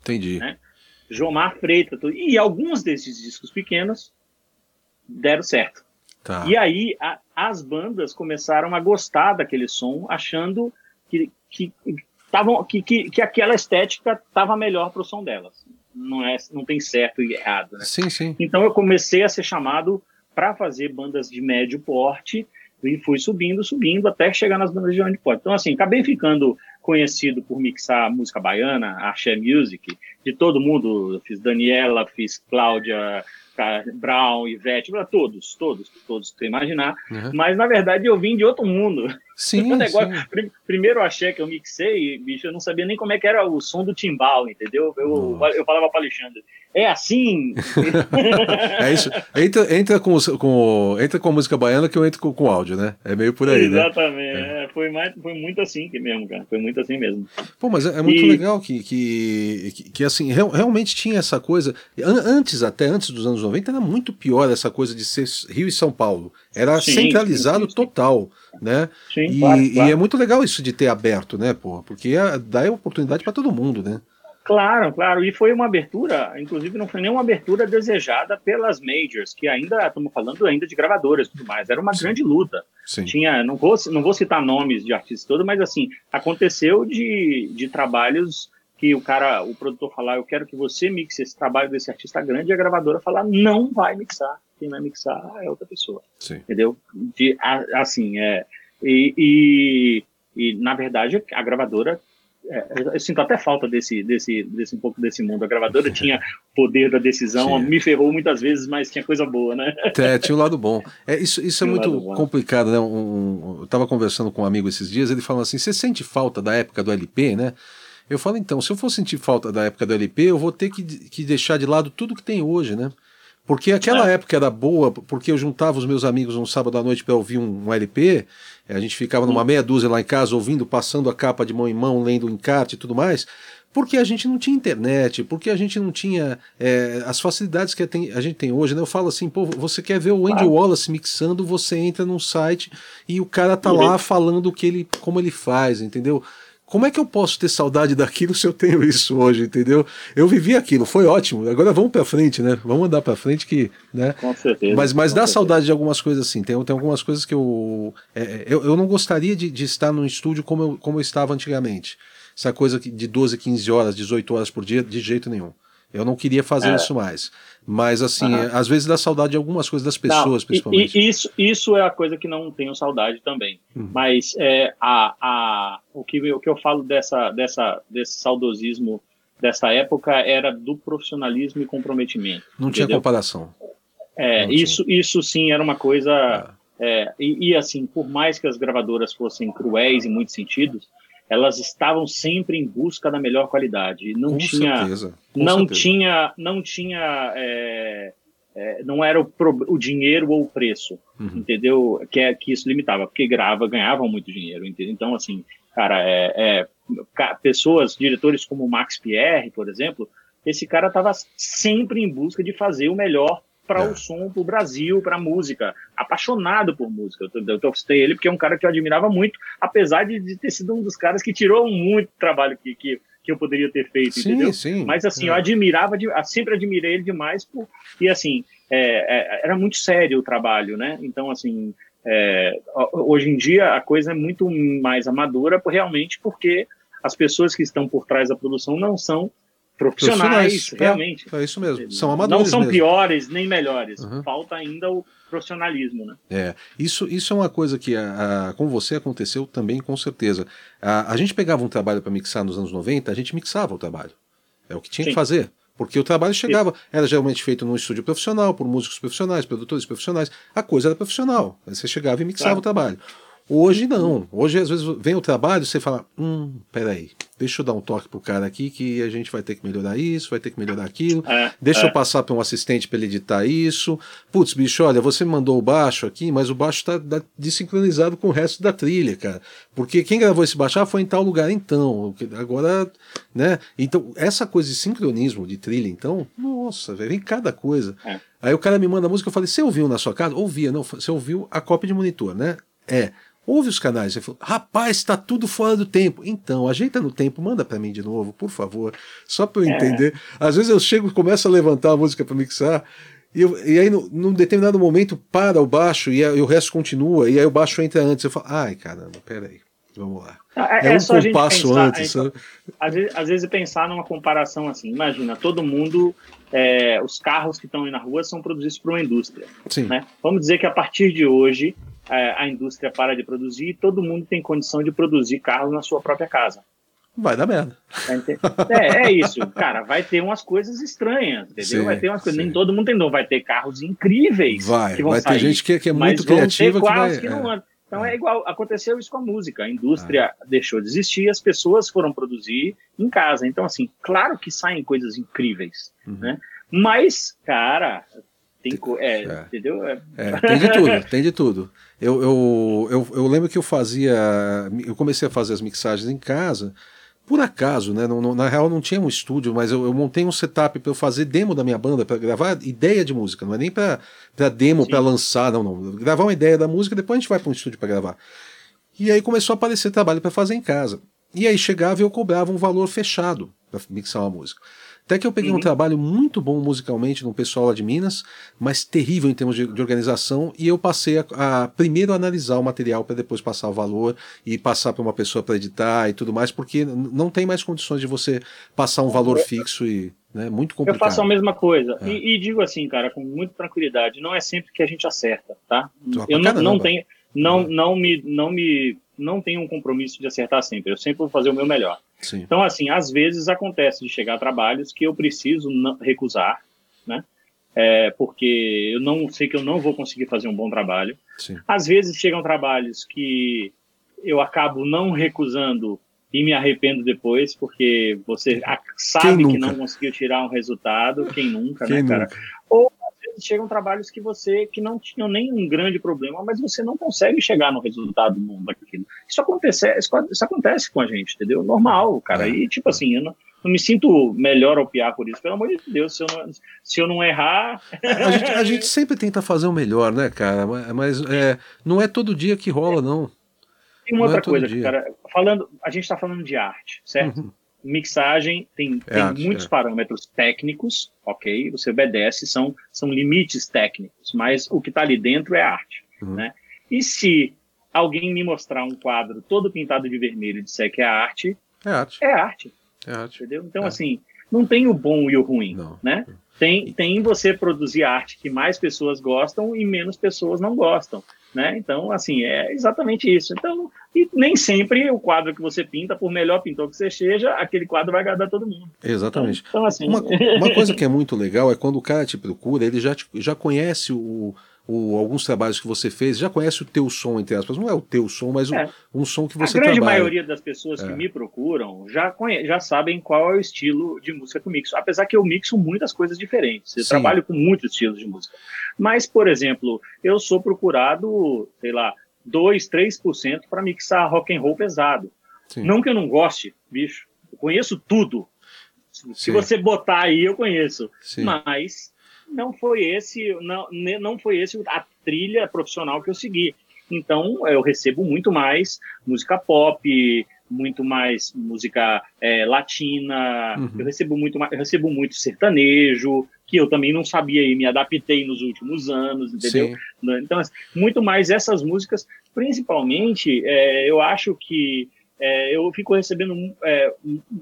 Entendi. Né? Jomar Freitas, e alguns desses discos pequenos deram certo. Tá. E aí a, as bandas começaram a gostar daquele som, achando que, que, tavam, que, que, que aquela estética estava melhor para o som delas. Não, é, não tem certo e errado. Né? Sim, sim. Então eu comecei a ser chamado para fazer bandas de médio porte e fui subindo, subindo até chegar nas bandas de grande porte. Então, assim, acabei ficando conhecido por mixar música baiana, axé music, de todo mundo, fiz Daniela, fiz Cláudia, Brown, Ivete, todos, todos, todos que você imaginar, uhum. mas na verdade eu vim de outro mundo. Sim, negócio, sim. Prim, primeiro axé que eu mixei, bicho, eu não sabia nem como é que era o som do timbal, entendeu? Eu, eu falava para Alexandre, é assim. é isso. Entra, entra, com, com, entra com a música baiana que eu entro com, com áudio, né? É meio por aí, Exatamente. né? É. Foi, mais, foi muito assim que mesmo, cara. Foi muito assim mesmo. Pô, mas é, é muito e... legal que, que, que, que assim, real, realmente tinha essa coisa. Antes, até antes dos anos 90, era muito pior essa coisa de ser Rio e São Paulo. Era sim, centralizado sim, sim, total, né? Sim, e, claro, claro. e é muito legal isso de ter aberto, né, pô? Porque dá oportunidade para todo mundo, né? Claro, claro. E foi uma abertura, inclusive não foi nem uma abertura desejada pelas majors, que ainda estamos falando ainda de gravadoras e tudo mais. Era uma Sim. grande luta. Sim. Tinha, não vou, não vou citar nomes de artistas todos, mas assim, aconteceu de, de trabalhos que o cara, o produtor falar, eu quero que você mixe esse trabalho desse artista grande, e a gravadora falar, não vai mixar. Quem vai mixar é outra pessoa. Sim. Entendeu? De, assim, é. E, e, e, na verdade, a gravadora é, eu sinto até falta desse, desse, desse um pouco desse mundo. A gravadora tinha poder da decisão, me ferrou muitas vezes, mas tinha coisa boa, né? É, tinha um lado bom. É, isso isso é muito complicado, né? Um, eu estava conversando com um amigo esses dias, ele falou assim: você sente falta da época do LP, né? Eu falo, então, se eu for sentir falta da época do LP, eu vou ter que, que deixar de lado tudo que tem hoje, né? Porque aquela é. época era boa, porque eu juntava os meus amigos um sábado à noite para ouvir um, um, LP, a gente ficava numa meia dúzia lá em casa ouvindo, passando a capa de mão em mão, lendo o encarte e tudo mais, porque a gente não tinha internet, porque a gente não tinha é, as facilidades que a gente tem hoje. Né? Eu falo assim, pô, você quer ver o Andy claro. Wallace mixando, você entra num site e o cara tá lá falando o que ele, como ele faz, entendeu? Como é que eu posso ter saudade daquilo se eu tenho isso hoje, entendeu? Eu vivi aquilo, foi ótimo. Agora vamos para frente, né? Vamos andar para frente que, né? Com certeza. Mas, mas dá certeza. saudade de algumas coisas assim. Tem, tem algumas coisas que eu, é, eu, eu não gostaria de, de estar num estúdio como eu, como eu estava antigamente. Essa coisa de 12, 15 horas, 18 horas por dia, de jeito nenhum. Eu não queria fazer é. isso mais. Mas, assim, uhum. às vezes dá saudade de algumas coisas das pessoas, não, principalmente. E, isso, isso é a coisa que não tenho saudade também. Uhum. Mas é, a, a, o, que, o que eu falo dessa, dessa, desse saudosismo dessa época era do profissionalismo e comprometimento. Não entendeu? tinha comparação. É, não isso, tinha. isso sim era uma coisa. É. É, e, e, assim, por mais que as gravadoras fossem cruéis em muitos sentidos, elas estavam sempre em busca da melhor qualidade. Não com tinha, certeza, não certeza. tinha, não tinha, é, é, não era o, o, dinheiro ou o preço, uhum. entendeu? Que é que isso limitava, porque grava ganhavam muito dinheiro, entendeu? Então assim, cara, é, é pessoas, diretores como o Max Pierre, por exemplo, esse cara estava sempre em busca de fazer o melhor para é. o som, para o Brasil, para a música. Apaixonado por música. Eu, eu citei ele porque é um cara que eu admirava muito, apesar de, de, ter sido um dos caras que tirou muito trabalho que, que, que eu poderia ter feito, sim, entendeu? Sim, Mas assim, é. eu admirava, sempre admirei ele demais. Por, e assim, é, é, era muito sério o trabalho, né? Então, assim, é, hoje em dia a coisa é muito mais amadora, realmente porque as pessoas que estão por trás da produção não são profissionais, profissionais realmente. É, é, isso mesmo. São amadores. Não são mesmo. piores nem melhores. Uhum. Falta ainda o profissionalismo, né? É, isso, isso é uma coisa que a, a, com você aconteceu também, com certeza. A, a gente pegava um trabalho para mixar nos anos 90, a gente mixava o trabalho. É o que tinha Sim. que fazer. Porque o trabalho chegava, era geralmente feito num estúdio profissional, por músicos profissionais, produtores profissionais. A coisa era profissional. Aí você chegava e mixava claro. o trabalho. Hoje não. Hoje, às vezes, vem o trabalho você fala: hum, peraí, deixa eu dar um toque pro cara aqui que a gente vai ter que melhorar isso, vai ter que melhorar aquilo. É, deixa é. eu passar para um assistente para ele editar isso. Putz, bicho, olha, você me mandou o baixo aqui, mas o baixo está desincronizado com o resto da trilha, cara. Porque quem gravou esse baixo ah, foi em tal lugar, então. Agora, né? Então, essa coisa de sincronismo de trilha, então, nossa, vem cada coisa. É. Aí o cara me manda a música, eu falei: você ouviu na sua casa? Ouvia, não. Você ouviu a cópia de monitor, né? É. Ouve os canais. Ele falou, rapaz, está tudo fora do tempo. Então, ajeita no tempo, manda para mim de novo, por favor. Só para eu É. entender. Às vezes eu chego e começo a levantar a música para mixar. E, eu- e aí, no- num determinado momento, para o baixo e, a- e o resto continua. E aí o baixo entra antes. Eu falo, ai caramba, peraí, vamos lá. É, É, é um compasso pensar, antes, é, sabe? às, vezes, às vezes pensar numa comparação assim. Imagina, todo mundo, é, os carros que estão aí na rua são produzidos por uma indústria. Sim. né? Vamos dizer que a partir de hoje é, a indústria para de produzir e todo mundo tem condição de produzir carros na sua própria casa. Vai dar merda. Tá É, é isso, cara. Vai ter umas coisas estranhas, entendeu? Sim, vai ter umas coisas. sim. Nem todo mundo tem, não. Vai ter carros incríveis. Vai. que vão Vai ter sair, gente que, que é muito vão criativa ter que vai. que é. não andam. Então é. é igual, aconteceu isso com a música. A indústria ah. deixou de existir, as pessoas foram produzir em casa. Então, assim, claro que saem coisas incríveis, uhum. né? Mas, cara, tem é, é. entendeu? É. é. tem de tudo, tem de tudo. Eu, eu, eu, eu, lembro que eu fazia, eu comecei a fazer as mixagens em casa, por acaso, né? Não, não, na real não tinha um estúdio, mas eu, eu montei um setup para eu fazer demo da minha banda, para gravar ideia de música, não é nem para demo, para lançar, não, não. Gravar uma ideia da música, depois a gente vai para um estúdio para gravar. E aí começou a aparecer trabalho para fazer em casa. E aí chegava e eu cobrava um valor fechado para mixar uma música. Até que eu peguei uhum. um trabalho muito bom musicalmente no pessoal lá de Minas, mas terrível em termos de, de organização, e eu passei a, a primeiro analisar o material para depois passar o valor e passar para uma pessoa para editar e tudo mais, porque não tem mais condições de você passar um valor fixo e né, muito complicado. Eu faço a mesma coisa é. e, e, digo assim, cara, com muita tranquilidade, não é sempre que a gente acerta, tá? Eu não, não tenho, não, não me, não me não tenho um compromisso de acertar sempre. Eu sempre vou fazer o meu melhor. Sim. Então, assim, às vezes acontece de chegar a trabalhos que eu preciso recusar, né? É, porque eu não sei que eu não vou conseguir fazer um bom trabalho. Sim. Às vezes chegam trabalhos que eu acabo não recusando e me arrependo depois, porque você sabe que não conseguiu tirar um resultado, quem nunca, né, quem né, cara? Nunca? Ou chegam trabalhos que você que não tinham nenhum grande problema, mas você não consegue chegar no resultado daquilo. Isso acontece, isso acontece com a gente, entendeu? Normal, cara. É. E tipo assim, eu não, não me sinto melhor ou pior por isso, pelo amor de Deus, se eu não, se eu não errar. a, gente, a gente sempre tenta fazer o melhor, né, cara? Mas é, não é todo dia que rola, não. Tem uma não é outra é coisa, dia. cara. Falando, a gente está falando de arte, certo? Uhum mixagem tem, é tem arte, muitos é. parâmetros técnicos, ok? Você obedece, são, são limites técnicos, mas o que está ali dentro é arte, uhum. né? E se alguém me mostrar um quadro todo pintado de vermelho e disser que é arte, é arte. É arte. É arte. Entendeu? Então, é. assim, não tem o bom e o ruim, não. né? Tem, tem você produzir arte que mais pessoas gostam e menos pessoas não gostam. Né? Então, assim, é exatamente isso. Então, e nem sempre o quadro que você pinta, por melhor pintor que você seja, aquele quadro vai agradar todo mundo. Exatamente. Então, então assim... uma, uma coisa que é muito legal é quando o cara te procura, ele já, te, já conhece o, o, alguns trabalhos que você fez, já conhece o teu som, entre aspas. Não é o teu som, mas é. um, um som que você trabalha. A grande trabalha. maioria das pessoas que é. me procuram já, conhe já sabem qual é o estilo de música que eu mixo. Apesar que eu mixo muitas coisas diferentes. Eu Sim. trabalho com muitos estilos de música. Mas, por exemplo, eu sou procurado, sei lá, 2, 3% para mixar rock and roll pesado. Sim. Não que eu não goste, bicho. Eu conheço tudo. Se você botar aí, eu conheço. Sim. Mas não foi esse, não, não foi esse a trilha profissional que eu segui. Então eu recebo muito mais música pop, muito mais música é, latina, uhum. eu recebo muito eu recebo muito sertanejo, que eu também não sabia e me adaptei nos últimos anos, entendeu? Sim. Então, assim, muito mais essas músicas, principalmente, é, eu acho que é, eu fico recebendo é,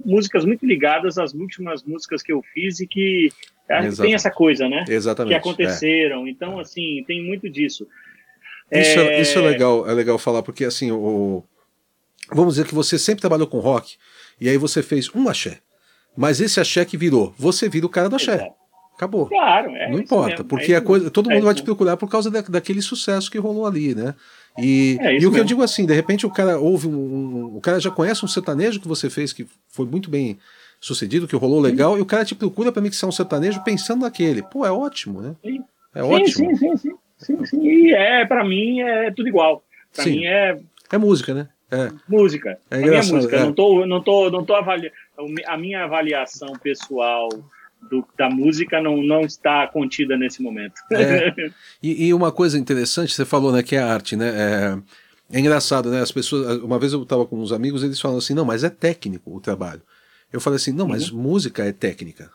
músicas muito ligadas às últimas músicas que eu fiz e que Exatamente. Tem essa coisa, né? Exatamente. Que aconteceram. É. Então, assim, tem muito disso. Isso é... isso é legal, é legal falar, porque assim, o... vamos dizer que você sempre trabalhou com rock, e aí você fez um axé. Mas esse axé que virou, você vira o cara do axé. Exato. Acabou. Claro, é Não importa, porque é a coisa, todo mundo é vai te procurar por causa da, daquele sucesso que rolou ali, né? E, é e o que eu digo assim, de repente o cara ouve um, um, O cara já conhece um sertanejo que você fez, que foi muito bem sucedido, que rolou legal, sim. e o cara te procura para mixar um sertanejo pensando naquele. Pô, é ótimo, né? Sim. É sim, ótimo. Sim, sim, sim, sim, sim. E é, para mim, é tudo igual. Para mim é. É música, né? É. Música. É. Minha música. É. Não tô, não tô, não tô avaliando. A minha avaliação pessoal do, da música não, não está contida nesse momento. É. E, e, uma coisa interessante, você falou, né, que é a arte, né? É, é engraçado, né? As pessoas. Uma vez eu estava com uns amigos, eles falam assim, não, mas é técnico o trabalho. Eu falei assim, não, mas uhum. música é técnica.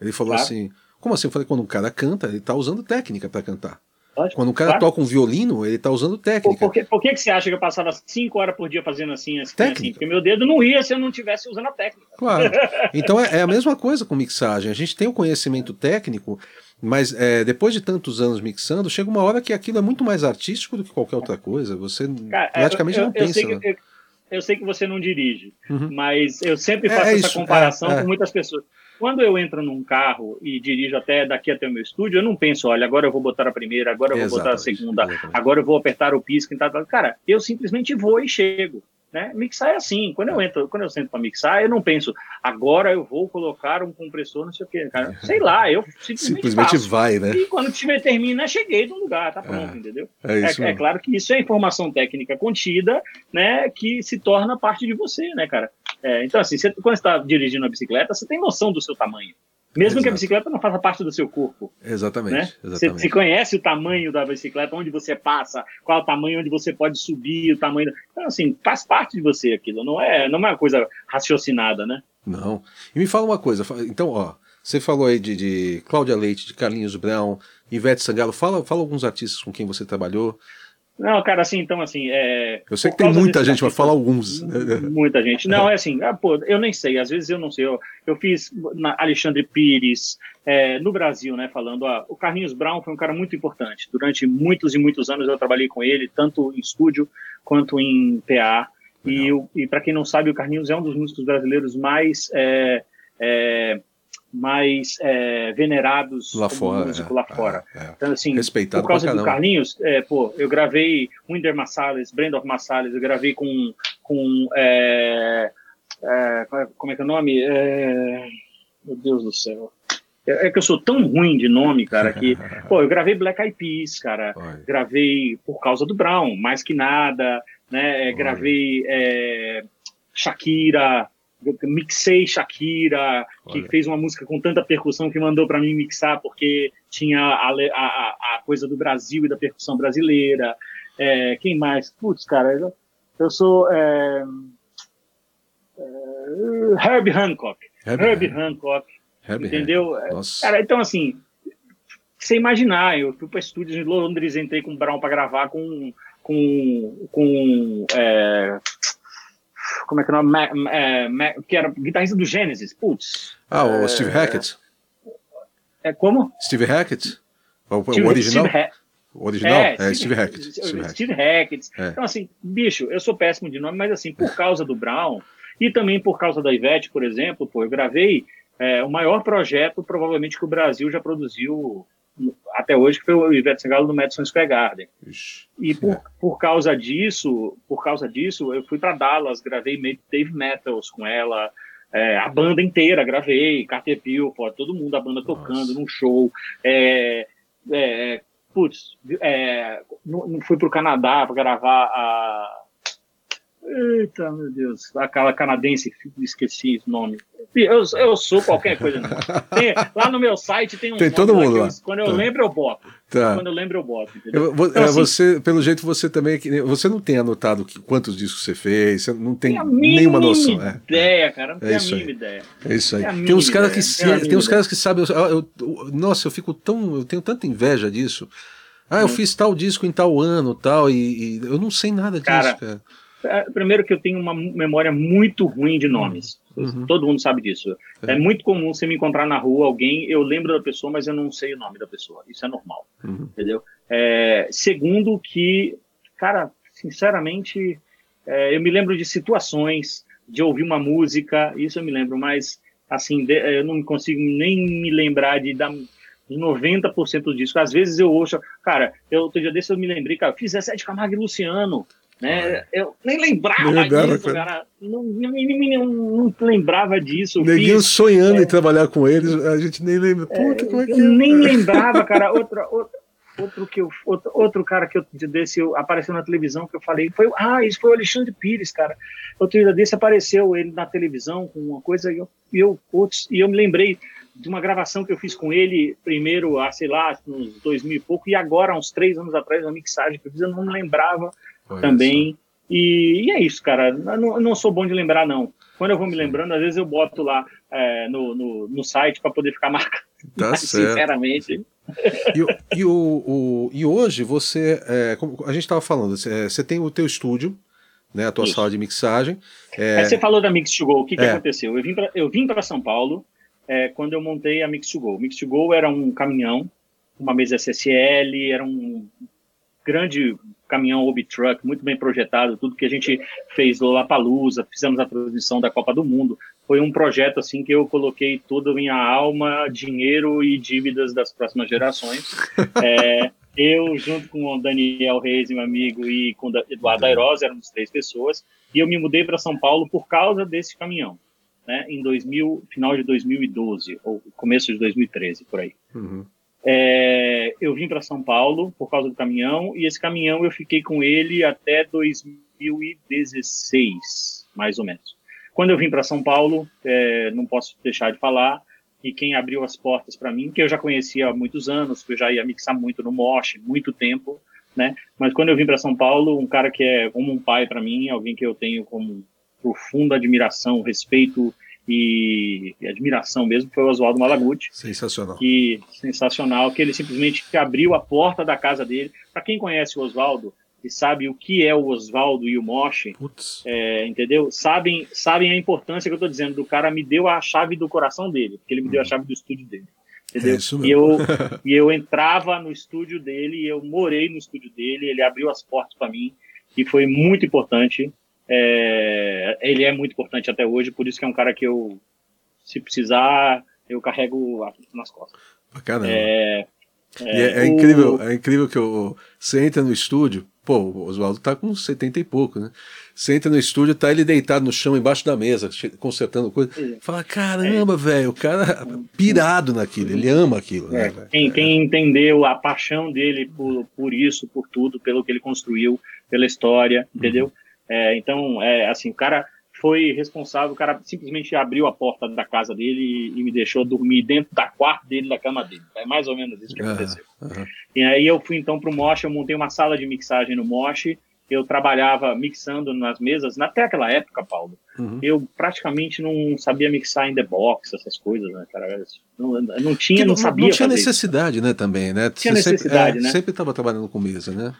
Ele falou claro. assim, como assim? Eu falei, quando um cara canta, ele está usando técnica para cantar. Lógico, Quando um cara claro. toca um violino, ele está usando técnica. Por, por, que, por que, que você acha que eu passava cinco horas por dia fazendo assim, assim, técnica. assim? Porque meu dedo não ia se eu não estivesse usando a técnica. Claro. Então é, é, a mesma coisa com mixagem. A gente tem o conhecimento técnico, mas é, depois de tantos anos mixando, chega uma hora que aquilo é muito mais artístico do que qualquer outra coisa. Você Cara, praticamente eu, não pensa. Eu sei, que, eu sei que você não dirige, uhum. mas eu sempre é, faço é essa comparação é, com muitas pessoas. quando eu entro num carro e dirijo até daqui até o meu estúdio, eu não penso, olha, agora eu vou botar a primeira, agora eu vou exatamente, botar a segunda, exatamente. agora eu vou apertar o pisco e tal, tal. Cara, eu simplesmente vou e chego. Né? Mixar é assim. Quando eu entro, quando eu sento para mixar, eu não penso, agora eu vou colocar um compressor, não sei o quê. Cara. Sei lá, eu simplesmente, simplesmente vai, né? E quando tiver termina, cheguei no lugar, tá pronto, é, entendeu? É, é, é, claro que isso é informação técnica contida, né? Que se torna parte de você, né, cara? É, então, assim, você, quando você está dirigindo a bicicleta, você tem noção do seu tamanho. Mesmo Exato. que a bicicleta não faça parte do seu corpo. Exatamente. Né? exatamente. Você, você, conhece o tamanho da bicicleta, onde você passa, qual é o tamanho onde você pode subir, o tamanho. Então, assim, faz parte de você aquilo. Não é, não é uma coisa raciocinada, né? Não. E me fala uma coisa. Então, ó, você falou aí de, de Cláudia Leite, de Carlinhos Brown, Ivete Sangalo. Fala, fala alguns artistas com quem você trabalhou. Não, cara, assim, então, assim. É, eu sei que tem muita gente, mas fala alguns. Muita gente. Não, é assim, ah, pô, eu nem sei, às vezes eu não sei. Eu, eu fiz na Alexandre Pires, é, no Brasil, né, falando, ah, o Carlinhos Brown foi um cara muito importante. Durante muitos e muitos anos eu trabalhei com ele, tanto em estúdio quanto em PA. E, e para quem não sabe, o Carlinhos é um dos músicos brasileiros mais. É, é, mais é, venerados lá fora, músico lá fora. É, é. Então, assim, Respeitado por causa do Carlinhos, é, pô, eu gravei Winder Massales, Brandon Massales, eu gravei com, com é, é, como é que é o nome? meu Deus do céu. É, que eu sou tão ruim de nome, cara, que, pô, eu gravei Black Eyed Peas, cara, Oi. gravei por causa do Brown, mais que nada, né, gravei Shakira, mixei Shakira, que Olha. fez uma música com tanta percussão que mandou para mim mixar porque tinha a, a, a, coisa do Brasil e da percussão brasileira. É, quem mais? Putz, cara, eu, sou é, é, Herb Hancock. Herb, Herb Hancock. Herb entendeu? Nossa. Cara, então assim, você imaginar, eu fui para estúdios em Londres, entrei com o Brown para gravar com com, com é, como é que é o nome? é, que era guitarrista do Genesis. Putz. Ah, o é, Steve Hackett. É como? Steve Hackett? O, Steve, o original? Steve o original? É, é Steve, Hackett. Steve, Steve Hackett. É. Então, assim, bicho, eu sou péssimo de nome, mas assim, por causa do Brown e também por causa da Ivete, por exemplo, pô, eu gravei é, o maior projeto, provavelmente, que o Brasil já produziu até hoje, que foi o Ivete Sangalo no Madison Square Garden. Ixi, e por, é. por causa disso, por causa disso, eu fui para Dallas, gravei Dave Metals com ela, é, a banda inteira gravei, Carter Pilford, todo mundo, a banda Nossa. tocando num show. É, é, putz, é, fui para o Canadá para gravar a Eita, meu Deus. Aquela canadense, esqueci o nome. Eu, eu sou qualquer coisa. Tem, lá no meu site tem um. Tem todo mundo lá. quando eu tá. lembro, eu boto. Tá. Quando eu lembro, eu boto. Eu, então, é, assim, você, pelo jeito, você também. Você não tem anotado que, quantos discos você fez, você não tem nenhuma noção. É. ideia, cara. Não é tem a mínima aí. ideia. É isso aí. Tem, tem uns caras que, se, tem uns caras que sabem. Eu, nossa, eu fico tão. Eu tenho tanta inveja disso. Ah, eu hum. fiz tal disco em tal ano tal, e, e eu não sei nada disso, cara. cara. É, primeiro que eu tenho uma memória muito ruim de nomes. Uhum. Todo mundo sabe disso. É. é. muito comum você me encontrar na rua alguém, eu lembro da pessoa, mas eu não sei o nome da pessoa. Isso é normal. Uhum. Entendeu? É, segundo que, cara, sinceramente, é, eu me lembro de situações, de ouvir uma música, isso eu me lembro, mas assim, de, eu não consigo nem me lembrar de dar 90% do disco. Às vezes eu ouço, cara, eu, outro dia desse eu me lembrei, cara, eu fiz Zé de Camargo e Luciano. Né? Eu nem lembrava Lembrava, disso, cara. cara. Não, não, não, lembrava disso. Neguinho fiz, sonhando é, em trabalhar com eles, a gente nem lembra. É, Puta, como é que é? Nem lembrava, cara. Outra, outra, outro, que eu, outro, outro cara que eu desse eu, apareceu na televisão que eu falei foi ah isso foi o Alexandre Pires cara outro dia desse apareceu ele na televisão com uma coisa e eu, eu putz, e eu me lembrei de uma gravação que eu fiz com ele primeiro há sei lá uns dois mil e pouco e agora uns três anos atrás uma mixagem que eu fiz eu não me lembrava também. E, e, é isso, cara. Eu não, eu não, sou bom de lembrar, não. Quando eu vou me lembrando, às vezes eu boto lá é, no, no, no, site para poder ficar marcado. Tá Mas, certo. Sinceramente. E, e, o, o, e hoje você, é, como a gente estava falando, você, você tem o teu estúdio, né, a tua Isso. sala de mixagem. É... você falou da Mix to Go, o que, que é. aconteceu? Eu vim para São Paulo é, quando eu montei a Mix to Go. Mix to Go era um caminhão, uma mesa SSL, era um grande caminhão Obi Truck, muito bem projetado, tudo que a gente fez lá Palusa, fizemos a transmissão da Copa do Mundo, foi um projeto assim que eu coloquei toda a minha alma, dinheiro e dívidas das próximas gerações. é, eu, junto com o Daniel Reis, meu amigo, e com o Eduardo Airosa, éramos três pessoas, e eu me mudei para São Paulo por causa desse caminhão, né, em 2000, final de 2012, ou começo de 2013, por aí. Uhum. É, eu vim para São Paulo por causa do caminhão, e esse caminhão eu fiquei com ele até 2016, mais ou menos. Quando eu vim para São Paulo, é, não posso deixar de falar, e quem abriu as portas para mim, que eu já conhecia há muitos anos, que eu já ia mixar muito no Mosh, muito tempo, né? Mas quando eu vim para São Paulo, um cara que é como um pai para mim, alguém que eu tenho como profunda admiração, respeito e, e admiração mesmo, foi o Oswaldo Malaguti. Sensacional. Que sensacional, que ele simplesmente abriu a porta da casa dele. Para quem conhece o Oswaldo, e sabe o que é o Oswaldo e o Moshi, é, entendeu? Sabem, sabem a importância que eu estou dizendo. Do cara me deu a chave do coração dele, porque ele me deu a uhum. chave do estúdio dele. Entendeu? É e, eu, e eu entrava no estúdio dele, eu morei no estúdio dele, ele abriu as portas para mim, e foi muito importante. É, ele é muito importante até hoje, por isso que é um cara que eu, se precisar, eu carrego nas costas. Bacana. É, é, é, é, incrível, é incrível que eu, você entra no estúdio, Pô, o Oswaldo tá com 70 e pouco, né? Você entra no estúdio, tá ele deitado no chão, embaixo da mesa, consertando coisa. Fala, caramba, é. velho, o cara pirado naquilo, ele ama aquilo. Né, é. Né, quem, quem, entendeu a paixão dele por, por isso, por tudo, pelo que ele construiu, pela história, entendeu? Uhum. É, então, é assim, o cara foi responsável, o cara simplesmente abriu a porta da casa dele e, e me deixou dormir dentro da quarto dele, da cama dele. É mais ou menos isso que aconteceu. Uhum. E aí eu fui então para o Mosh, eu montei uma sala de mixagem no Mosh, eu trabalhava mixando nas mesas, até aquela época, Paulo, uhum. eu praticamente não sabia mixar em the box, essas coisas, né, cara? Não, não tinha, não, não, sabia. Não tinha necessidade, isso. né, também, né? Tinha Você necessidade, sempre, é, né? Sempre estava trabalhando com mesa, né?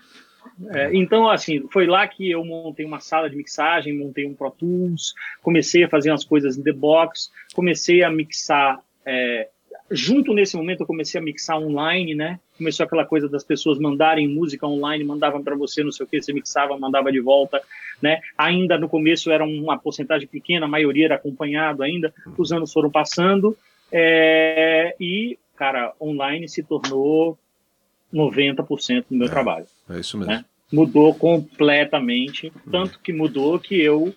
É, então, assim, foi lá que eu montei uma sala de mixagem, montei um Pro Tools, comecei a fazer umas coisas em The Box, comecei a mixar. É, junto nesse momento, eu comecei a mixar online, né? Começou aquela coisa das pessoas mandarem música online, mandavam para você, não sei o que, você mixava, mandava de volta, né? Ainda no começo era uma porcentagem pequena, a maioria era acompanhado ainda, os anos foram passando, é, e, cara, online se tornou 90% do meu é, trabalho. É isso mesmo. Né? Mudou completamente, tanto que mudou que eu,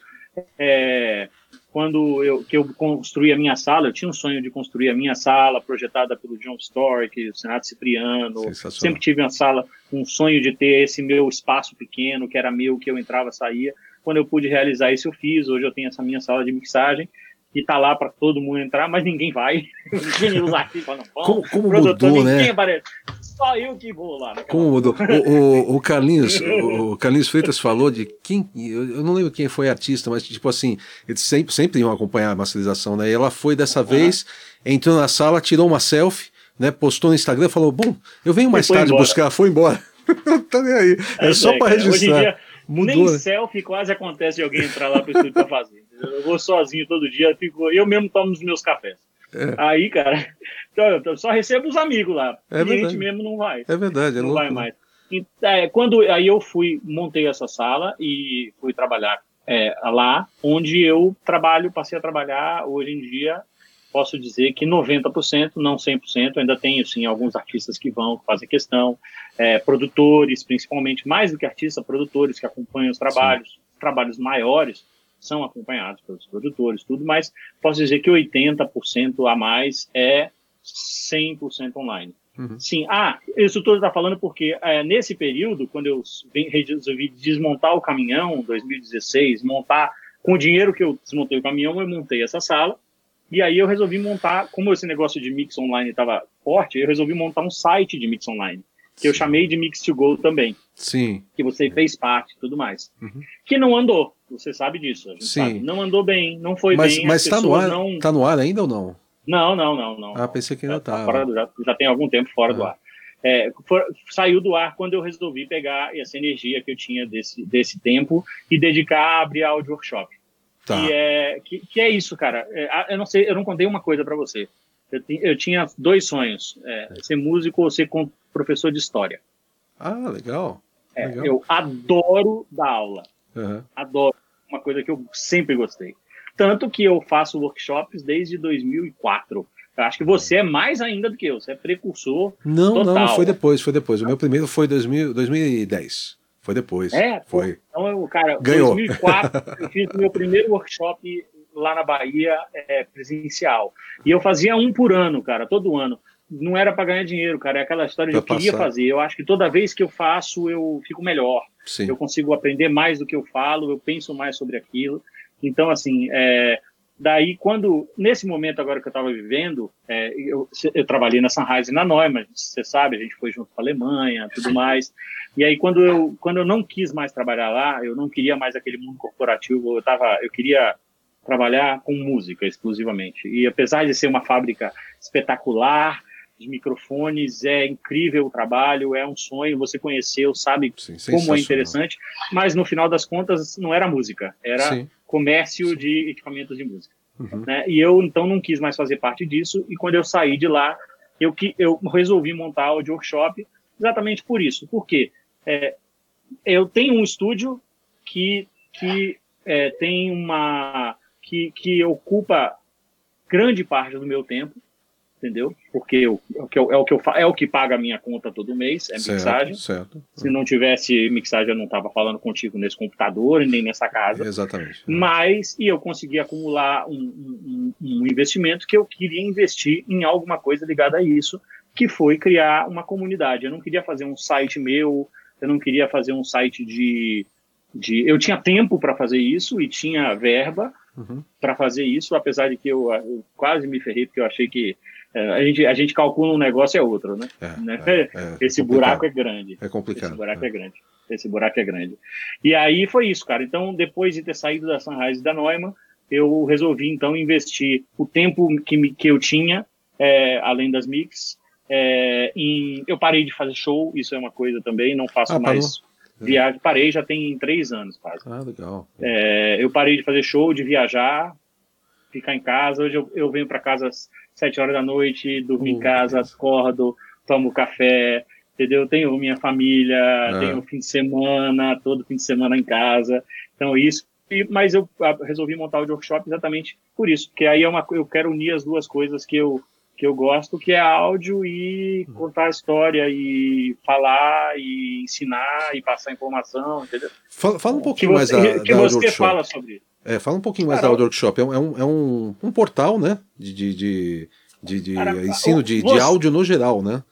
é, quando eu, que eu construí a minha sala, eu tinha um sonho de construir a minha sala, projetada pelo John Stork, o Senato Cipriano, sempre tive uma sala, um sonho de ter esse meu espaço pequeno, que era meu, que eu entrava, saía. Quando eu pude realizar isso, eu fiz. Hoje eu tenho essa minha sala de mixagem e tá lá para todo mundo entrar, mas ninguém vai. ninguém fala, como, como mudou, né? Aparece. Só eu que vou lá. Como mudou? O, o, o Carlinhos, o Carlinhos Freitas falou de quem, eu não lembro quem foi artista, mas tipo assim, eles sempre, sempre iam acompanhar a masterização, né? E ela foi dessa vez, entrou na sala, tirou uma selfie, né? Postou no Instagram, falou, bom, eu venho mais tarde embora. buscar, foi embora. tá nem aí. É, é só para registrar. Mudou, Nem né? selfie quase acontece de alguém entrar lá pro estúdio pra fazer. Eu vou sozinho todo dia, fico, eu mesmo tomo os meus cafés. É. Aí, cara, então, só recebo os amigos lá. É cliente verdade. mesmo não vai. É verdade, é não louco, vai né? mais. E, é, quando aí eu fui, montei essa sala e fui trabalhar é, lá, onde eu trabalho, passei a trabalhar hoje em dia posso dizer que 90%, não 100%, ainda tenho sim alguns artistas que vão, que fazem questão, é, produtores, principalmente, mais do que artistas, produtores que acompanham os trabalhos, sim. trabalhos maiores são acompanhados pelos produtores, tudo, mas posso dizer que 80% a mais é 100% online. Uhum. Sim, ah, isso tudo está falando porque é, nesse período, quando eu resolvi desmontar o caminhão, 2016, montar com o dinheiro que eu desmontei o caminhão, eu montei essa sala e aí eu resolvi montar, como esse negócio de mix online estava forte, eu resolvi montar um site de mix online, que Sim. eu chamei de Mix to Go também. Sim. Que você fez parte e tudo mais. Uhum. Que não andou, você sabe disso. Sim. Sabe. Não andou bem, não foi mas, bem. Mas está no, ar, não... tá no ar ainda ou não? Não, não, não. não ah, pensei que ainda estava. Tá já, já tem algum tempo fora ah. do ar. É, for, saiu do ar quando eu resolvi pegar essa energia que eu tinha desse, desse tempo e dedicar a abrir áudio workshop. Tá. Que, é, que, que, é isso, cara. É, eu não sei, eu não contei uma coisa para você. Eu, eu, tinha dois sonhos: é, ser músico ou ser professor de história. Ah, legal. É, legal. Eu adoro dar aula. Uhum. Adoro. Uma coisa que eu sempre gostei. Tanto que eu faço workshops desde 2004. Eu acho que você é mais ainda do que eu, você é precursor. Não, total. não, foi depois, foi depois. O meu primeiro foi 2000, 2010. Foi depois. É, foi. Então, eu, cara, Ganhou. 2004, eu fiz o meu primeiro workshop lá na Bahia é, presencial. E eu fazia um por ano, cara, todo ano. Não era para ganhar dinheiro, cara, é aquela história de eu queria fazer. Eu acho que toda vez que eu faço, eu fico melhor. Sim. Eu consigo aprender mais do que eu falo, eu penso mais sobre aquilo. Então, assim, é, daí quando, nesse momento agora que eu estava vivendo, é, eu, eu, trabalhei na Sunrise e na Neumann, você sabe, a gente foi junto com a Alemanha, tudo mais. E aí quando eu, quando eu não quis mais trabalhar lá, eu não queria mais aquele mundo corporativo, eu, tava, eu queria trabalhar com música exclusivamente. E apesar de ser uma fábrica espetacular, de microfones, é incrível o trabalho, é um sonho, você conheceu, sabe Sim, como é interessante, mas no final das contas não era música, era Sim. comércio Sim. de equipamentos de música. Uhum. Né? E eu então não quis mais fazer parte disso, e quando eu saí de lá, eu, eu resolvi montar o workshop exatamente por isso. Por quê? É, eu tenho um estúdio que, que é, tem uma que, que ocupa grande parte do meu tempo, entendeu? Porque eu, é, o que eu, é, o que eu, é o que paga a minha conta todo mês, é mixagem. Certo, Se não tivesse mixagem, eu não estava falando contigo nesse computador e nem nessa casa. Exatamente. Mas, e eu consegui acumular um, um, um investimento que eu queria investir em alguma coisa ligada a isso, que foi criar uma comunidade. Eu não queria fazer um site meu, eu não queria fazer um site de. de eu tinha tempo para fazer isso e tinha verba, uhum. para fazer isso, apesar de que eu, eu, quase me ferrei, porque eu achei que é, a, gente, a gente calcula um negócio é outro, né? É, né? É, é Esse complicado. buraco é grande. É complicado. Esse buraco é. é. grande. Esse buraco é grande. E aí foi isso, cara. Então, depois de ter saído da Sunrise e da Neumann, eu resolvi, então, investir o tempo que, me, que eu tinha, é, além das mix, em, eu parei de fazer show, isso é uma coisa também, não faço ah, mais Viagem, parei já tem três anos quase. Ah, legal. É, eu parei de fazer show, de viajar, ficar em casa. Hoje eu, eu venho para casa às sete horas da noite, durmo em casa, acordo, tomo café, entendeu? Tenho minha família, ah. tenho fim de semana, todo fim de semana em casa. Então, isso. E, mas eu resolvi montar o workshop exatamente por isso, porque aí é uma, eu quero unir as duas coisas que eu que eu gosto, que é áudio e contar a história e falar e ensinar e passar informação, entendeu? Fala, fala um pouquinho mais da, que da você fala sobre isso. É, fala um pouquinho mais Caramba. da Audio Workshop. É um, é um, é um, portal, né? De, de, de, de, de ensino de, você... de áudio no geral, né?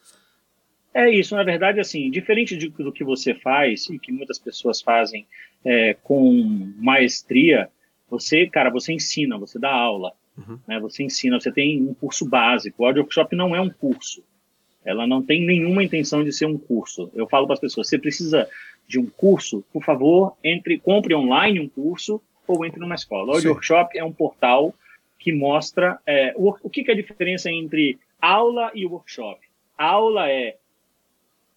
É isso, na verdade, assim, diferente de, do que você faz e que muitas pessoas fazem é, com maestria, você, cara, você ensina, você dá aula. Uhum. Né? Você ensina, você tem um curso básico. O Audio Workshop não é um curso. Ela não tem nenhuma intenção de ser um curso. Eu falo para as pessoas: você precisa de um curso, por favor, entre, compre online um curso ou entre numa escola. O Audio Workshop é um portal que mostra é, o, o que, que, é a diferença entre aula e workshop. A aula é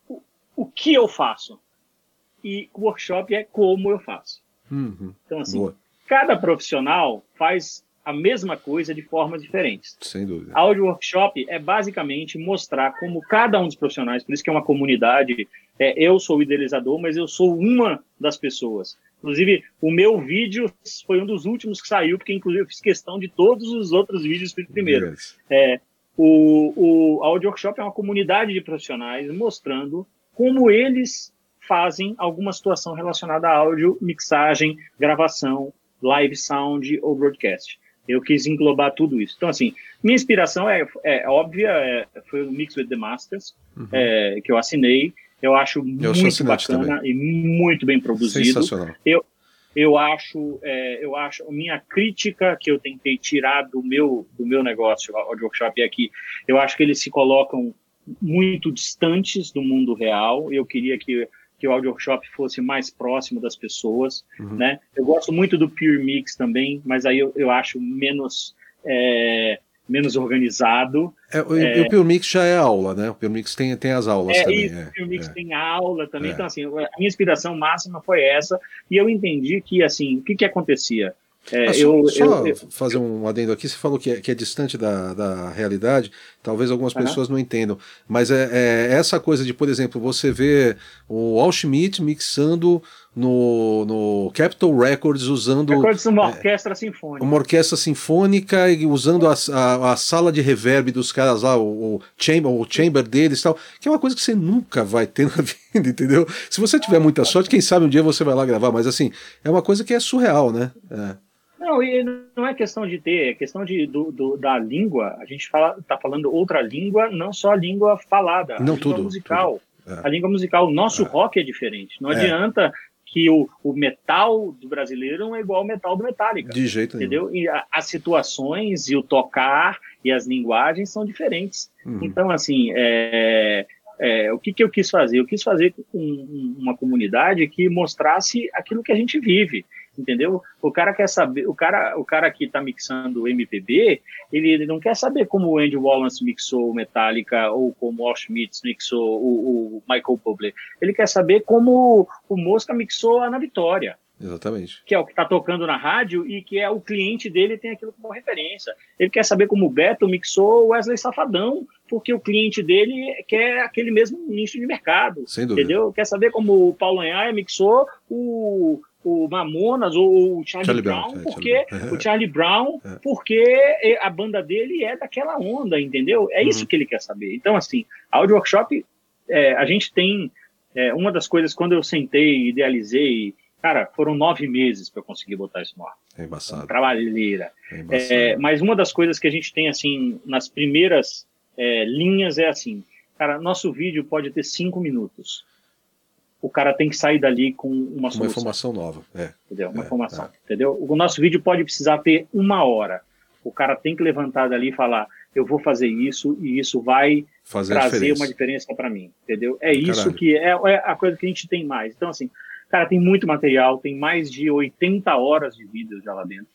o, o que eu faço e o workshop é como eu faço. Uhum. Então, assim, Boa. cada profissional faz a mesma coisa de formas diferentes. Sem dúvida. Audio Workshop é basicamente mostrar como cada um dos profissionais, por isso que é uma comunidade, é, eu sou o idealizador, mas eu sou uma das pessoas. Inclusive, o meu vídeo foi um dos últimos que saiu, porque inclusive eu fiz questão de todos os outros vídeos primeiro. Yes. É, o, o Audio Workshop é uma comunidade de profissionais mostrando como eles fazem alguma situação relacionada a áudio, mixagem, gravação, live sound ou broadcast. Eu quis englobar tudo isso. Então, assim, minha inspiração é, é óbvia, é, foi o Mix with the Masters, uhum. é, que eu assinei. Eu acho eu muito bacana também. e muito bem produzido. Sensacional. Eu, eu acho, é, eu acho, minha crítica que eu tentei tirar do meu, do meu negócio, Audio Workshop, é que eu acho que eles se colocam muito distantes do mundo real. Eu queria que que o audio workshop fosse mais próximo das pessoas, uhum. né? Eu gosto muito do Pure Mix também, mas aí eu, eu acho menos é, menos organizado. É, o, é, o Pure Mix já é aula, né? O Pure Mix tem, tem as aulas é, também. Isso, é, o Pure Mix é. tem aula também. Então, assim, a minha inspiração máxima foi essa, e eu entendi que, assim, o que que acontecia? É, eu, só eu, fazer um adendo aqui, você falou que é, que é distante da, da realidade, talvez algumas pessoas não entendam, mas é, é, essa coisa de, por exemplo, você ver o Al Schmidt mixando no, no Capitol Records usando. Records uma é, orquestra sinfônica. Uma orquestra sinfônica e usando a, a, a sala de reverb dos caras lá, o, o, chamber, o chamber deles e tal, que é uma coisa que você nunca vai ter na vida, entendeu? Se você tiver muita sorte, quem sabe um dia você vai lá gravar, mas assim, é uma coisa que é surreal, né? É. Não, e não é questão de ter, é questão de, do, do da língua. A gente fala, tá falando outra língua, não só a língua falada, a não, língua tudo, musical. Tudo. É. A língua musical. O nosso é. rock é diferente. Não é. adianta que o, o metal do brasileiro não é igual ao metal do Metallica. De jeito entendeu? nenhum. E a, as situações e o tocar e as linguagens são diferentes. Uhum. Então, assim, é, é, o que, que eu quis fazer? Eu quis fazer com uma comunidade que mostrasse aquilo que a gente vive entendeu? O cara quer saber, o cara, o cara que está mixando MPB, ele, ele, não quer saber como o Andy Wallace mixou o Metallica ou como o Schmitz mixou o, o Michael Bublé. Ele quer saber como o Mosca mixou a Ana Vitória. Exatamente. Que é o que está tocando na rádio e que é o cliente dele tem aquilo como referência. Ele quer saber como o Beto mixou o Wesley Safadão, porque o cliente dele quer aquele mesmo nicho de mercado. Sem dúvida. Entendeu? Quer saber como o Paulo Anhaia mixou o o Mamonas ou o Charlie, Charlie Brown, Brown, porque Charlie... o Charlie Brown, é. porque a banda dele é daquela onda, entendeu? É uhum. isso que ele quer saber. Então, assim, a Audio Workshop, é, a gente tem é, uma das coisas quando eu sentei, idealizei, cara, foram nove meses para eu conseguir botar isso no ar. É embaçado. Trabalheira. É, é mas uma das coisas que a gente tem assim nas primeiras é, linhas é assim, cara, nosso vídeo pode ter cinco minutos o cara tem que sair dali com uma solução. Uma informação nova, é. Entendeu? Uma é, informação, é. entendeu? O nosso vídeo pode precisar ter uma hora. O cara tem que levantar dali e falar, eu vou fazer isso e isso vai fazer trazer diferença. uma diferença para mim, entendeu? É isso Caralho. que é, é, a coisa que a gente tem mais. Então, assim, cara, tem muito material, tem mais de 80 horas de vídeo já lá dentro.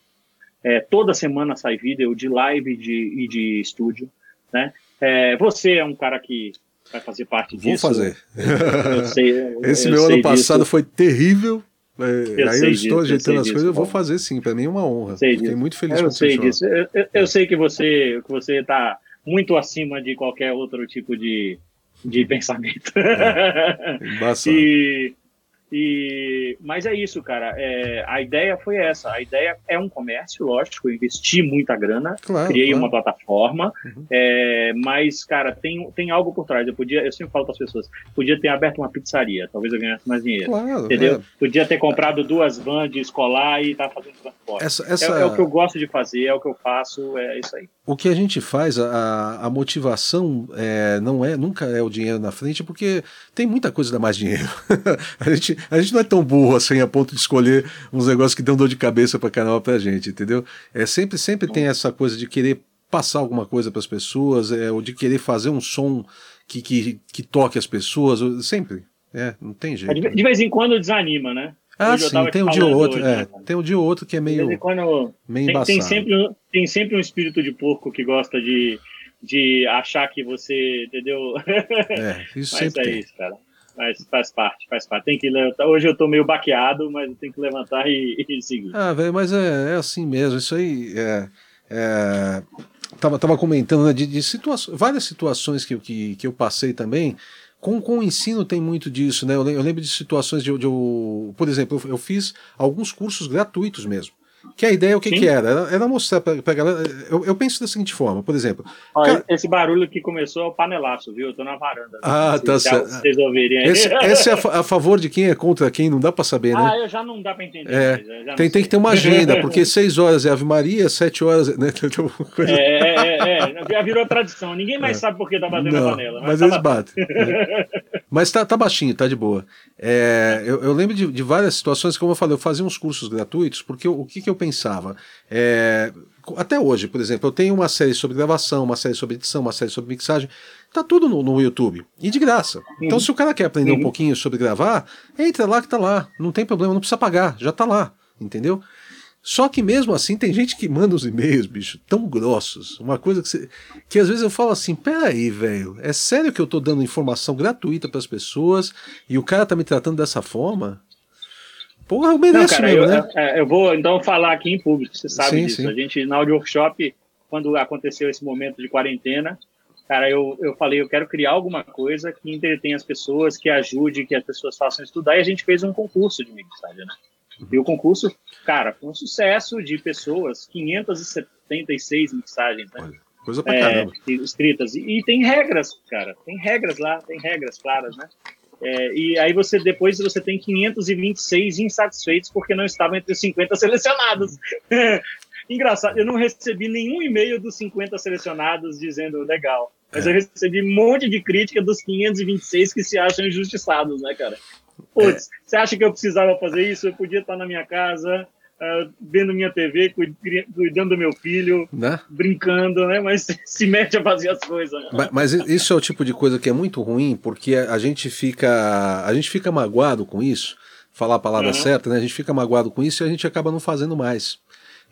É, toda semana sai vídeo de live de, e de estúdio, né? É, você é um cara que vai fazer parte Vou disso. Vou fazer. Eu sei, eu, Esse eu meu ano passado disso. foi terrível. É, eu aí eu estou disso, ajeitando as disso, coisas, eu vou fazer sim, para mim é uma honra. Sei Fiquei disso. muito feliz eu com sei disso. Eu, sei que você que você está muito acima de qualquer outro tipo de, de pensamento. É, e, e, mas é isso, cara. É, a ideia foi essa. A ideia é um comércio, lógico. Eu investi muita grana, claro, criei claro. uma plataforma, Uhum. é, mas, cara, tem, tem algo por trás. Eu podia, eu sempre falo para as pessoas, podia ter aberto uma pizzaria, talvez eu ganhasse mais dinheiro. Claro, Entendeu? é. Podia ter comprado duas vans de escolar e tá fazendo transporte. Essa, essa... É, é o que eu gosto de fazer, é o que eu faço, é isso aí. O que a gente faz, a, a motivação é, não é, nunca é o dinheiro na frente, porque tem muita coisa que dá mais dinheiro. a, gente, a gente não é tão burro assim a ponto de escolher uns negócios que dão dor de cabeça para canal pra gente, entendeu? É sempre, sempre tem essa coisa de querer passar alguma coisa para as pessoas, é, ou de querer fazer um som que, que, que toque as pessoas, sempre. É, não tem jeito. De, de vez em quando desanima, né? Ah, Hoje sim, tem um dia ou outro, hoje, é, né? tem um dia ou outro que é De meio, em quando meio tem, tem sempre, um- tem sempre um espírito de porco que gosta de, de achar que você, entendeu? É, isso Mas sempre é tem. isso, cara. Mas faz parte, faz parte. Tem que levantar. Hoje eu tô meio baqueado, mas tenho que levantar e, e seguir. Ah, velho, mas é, é assim mesmo. Isso aí é. é tava, tava comentando né, de, de situações, várias situações que, que, que eu passei também. Com, com o ensino tem muito disso, né? Eu lem- eu lembro de situações de, de eu, por exemplo, eu, eu fiz alguns cursos gratuitos mesmo. Que a ideia, o que, Sim. que era? era? Mostrar pra, pra galera. Eu, eu penso da seguinte forma, por exemplo. Olha, Cara- esse barulho que começou é o panelaço, viu? Eu tô na varanda. Ah, tá se certo. Vocês ouvirem aí. Esse, esse é a, a favor de quem é contra quem, não dá pra saber, né? Ah, eu já não dá pra entender. É, Tem, tem sei. que ter uma agenda, porque seis horas é Ave Maria, sete horas. Né? Tem uma coisa- É, é, é, é, virou tradição. Ninguém mais sabe por que tá batendo Não, a panela. mas tá eles batem. né? Mas tá, tá baixinho, tá de boa. É, eu, eu lembro de, de várias situações, como eu falei, eu fazia uns cursos gratuitos, porque eu- o que, que eu pensava? É, até hoje, por exemplo, eu tenho uma série sobre gravação, uma série sobre edição, uma série sobre mixagem, tá tudo no, no YouTube, e de graça. Então, se o cara quer aprender um Uhum. pouquinho sobre gravar, entra lá que tá lá, não tem problema, não precisa pagar, já tá lá, entendeu? Só que mesmo assim tem gente que manda os e-mails, bicho, tão grossos. Uma coisa que, você, que às vezes eu falo assim: peraí, velho, é sério que eu tô dando informação gratuita pras pessoas e o cara tá me tratando dessa forma? Porra, eu Não, mereço cara, mesmo, eu, né? é, eu vou então falar aqui em público, você sabe Sim, disso. sim. A gente, na Audio Workshop, quando aconteceu esse momento de quarentena, cara, eu, eu falei, eu quero criar alguma coisa que entretenha as pessoas, que ajude, que as pessoas façam estudar, e a gente fez um concurso de mixagem, né? E o concurso, cara, foi um sucesso de pessoas, 576 mixagens, né? Coisa pra caramba. É, escritas. E, e, tem regras, cara, tem regras lá, tem regras claras, né? É, e aí você depois você tem 526 insatisfeitos porque não estavam entre os 50 selecionados. Engraçado, eu não recebi nenhum e-mail dos 50 selecionados dizendo legal. Mas é. eu recebi um monte de crítica dos 526 que se acham injustiçados, né, cara? Putz, é. você acha que eu precisava fazer isso? Eu podia estar na minha casa, uh, vendo minha TV, cuidando do meu filho, né? brincando, né? Mas se mete a fazer as coisas. Né? Mas, mas, isso é o tipo de coisa que é muito ruim, porque a gente fica, a gente fica magoado com isso, falar a palavra uhum. certa, né? A gente fica magoado com isso e a gente acaba não fazendo mais.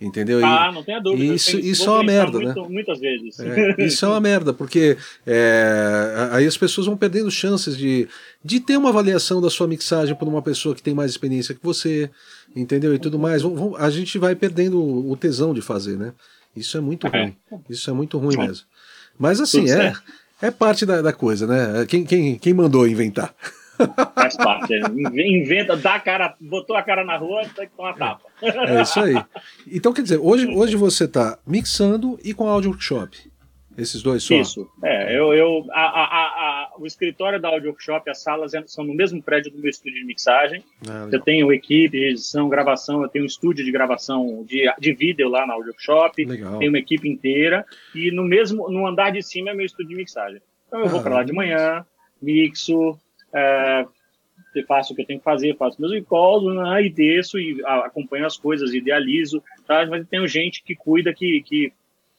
Entendeu? Ah, não tenha dúvida. Isso, isso é uma merda, muito, né? Muitas vezes. É, isso é uma merda, porque é, aí as pessoas vão perdendo chances de, de ter uma avaliação da sua mixagem por uma pessoa que tem mais experiência que você, entendeu? E tudo mais. A gente vai perdendo o tesão de fazer, né? Isso é muito é. ruim. Isso é muito ruim mesmo. Mas assim, é, é parte da, da coisa, né? Quem, quem, quem mandou inventar? Faz parte. É. Inventa, dá a cara, botou a cara na rua, tem que tomar tapa. É isso aí. Então, quer dizer, hoje, hoje você está mixando e com áudio workshop. Esses dois só? Isso. É, eu, eu, a, a, a, o escritório da Audio Workshop, as salas são no mesmo prédio do meu estúdio de mixagem. Ah, eu tenho equipe de edição, gravação, eu tenho um estúdio de gravação de, de vídeo lá na Audio Workshop. Legal. Tenho uma equipe inteira. E no mesmo, no andar de cima é meu estúdio de mixagem. Então eu ah, vou para lá de manhã, mixo, é, faço o que eu tenho que fazer, faço meus recalls, né, e desço e acompanho as coisas, idealizo, tá? mas tenho gente que cuida, que, que,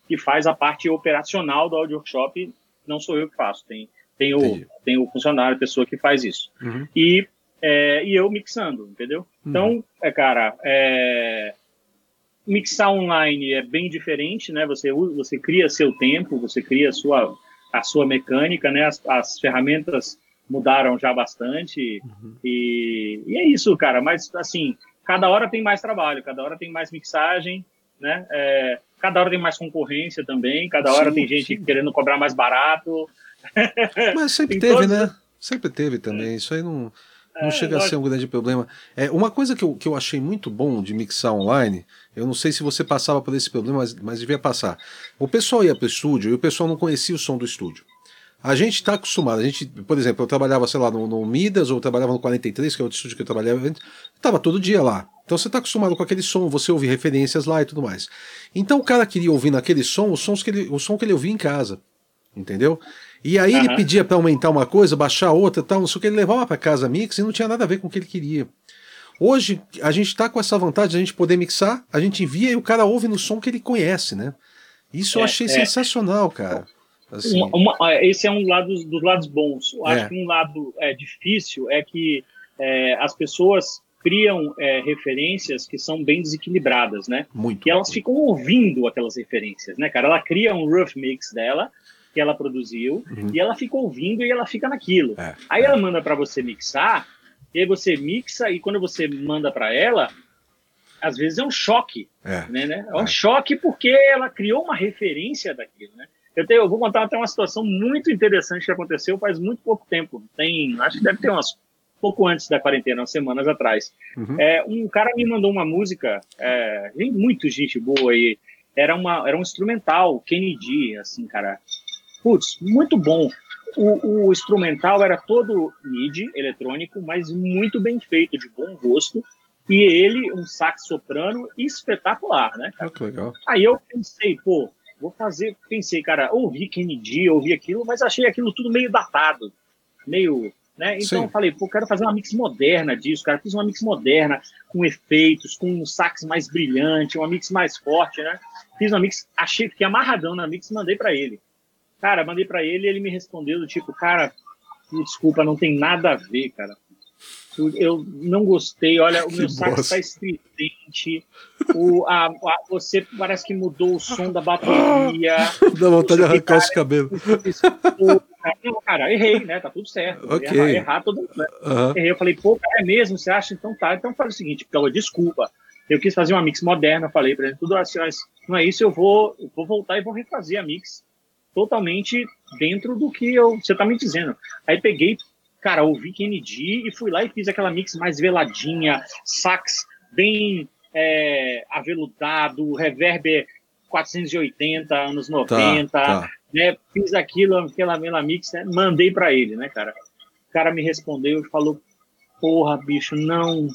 que faz a parte operacional do audio workshop, não sou eu que faço, tem, tem, o, tem o funcionário, a pessoa que faz isso. Uhum. E, é, e eu mixando, entendeu? Uhum. Então, é, cara, é, mixar online é bem diferente, né? Você, você cria seu tempo, você cria a sua, a sua mecânica, né? As, as ferramentas mudaram já bastante. Uhum. E, e é isso, cara. Mas, assim, cada hora tem mais trabalho, cada hora tem mais mixagem, né? É, cada hora tem mais concorrência também, cada hora sim, tem gente sim. querendo cobrar mais barato. Mas sempre teve, né? Sempre teve também. Isso aí não, não é, chega a ser um grande problema. É, uma coisa que eu, que eu achei muito bom de mixar online, eu não sei se você passava por esse problema, mas, mas devia passar. O pessoal ia para o estúdio e o pessoal não conhecia o som do estúdio. A gente está acostumado, a gente, por exemplo, eu trabalhava, sei lá, no, no Midas, ou trabalhava no 43, que é outro estúdio que eu trabalhava, estava todo dia lá. Então você está acostumado com aquele som, você ouve referências lá e tudo mais. Então o cara queria ouvir naquele som os sons que ele, o som que ele ouvia em casa. Entendeu? E aí uhum. ele pedia para aumentar uma coisa, baixar outra tal, não sei o que, ele levava para casa mix e não tinha nada a ver com o que ele queria. Hoje a gente está com essa vantagem de a gente poder mixar, a gente envia e o cara ouve no som que ele conhece, né? Isso é, eu achei é. sensacional, cara. Assim. Uma, uma, esse é um lado dos lados bons. Eu acho é. que um lado é, difícil é que é, as pessoas criam é, referências que são bem desequilibradas, né? Muito. E elas ficam ouvindo aquelas referências, né, cara? Ela cria um rough mix dela que ela produziu uhum. e ela fica ouvindo e ela fica naquilo. É, aí ela manda para você mixar e aí você mixa e quando você manda para ela às vezes é um choque, é, né, né? É um é. choque porque ela criou uma referência daquilo, né? Eu, tenho, eu vou contar até uma situação muito interessante que aconteceu faz muito pouco tempo. Tem, acho que deve ter umas pouco antes da quarentena, umas semanas atrás. Uhum. É, um cara me mandou uma música, é, muito gente boa e era uma era um instrumental, Kennedy, assim, cara. Putz, muito bom. O, o, instrumental era todo MIDI eletrônico, mas muito bem feito, de bom gosto. E ele, um sax soprano espetacular, né? Cara? Ah, legal. Aí eu pensei, pô, vou fazer. Pensei, cara, ouvi Kennedy, ouvi aquilo, mas achei aquilo tudo meio datado, meio. Né? Então Sim. falei, pô, quero fazer uma mix moderna disso, cara. Fiz uma mix moderna, com efeitos, com um sax mais brilhante, uma mix mais forte, né? Fiz uma mix, achei, fiquei amarradão na mix mandei para ele. Cara, mandei para ele e ele me respondeu do tipo, cara, desculpa, não tem nada a ver, cara eu não gostei. Olha, o meu sax está estridente. O, a, a, você parece que mudou o som da bateria. Dá vontade de arrancar os cabelos. Não, cara, errei, né? Tá tudo certo. Okay. Errar, errar todo mundo. Né? Uhum. Errei. Eu falei, pô, cara, é mesmo? Você acha? Então tá. Então faz o seguinte, então, desculpa. Eu quis fazer uma mix moderna, falei pra ele, tudo assim, mas não é isso, eu vou, eu vou voltar e vou refazer a mix. totalmente dentro do que eu, você tá me dizendo. Aí peguei, cara, ouvi Kennedy e fui lá e fiz aquela mix mais veladinha, sax bem é, aveludado, reverb 480, anos 90, tá, tá. né? Fiz aquilo, aquela, aquela mix, né? mandei para ele, né, cara? O cara me respondeu e falou: Porra, bicho, não,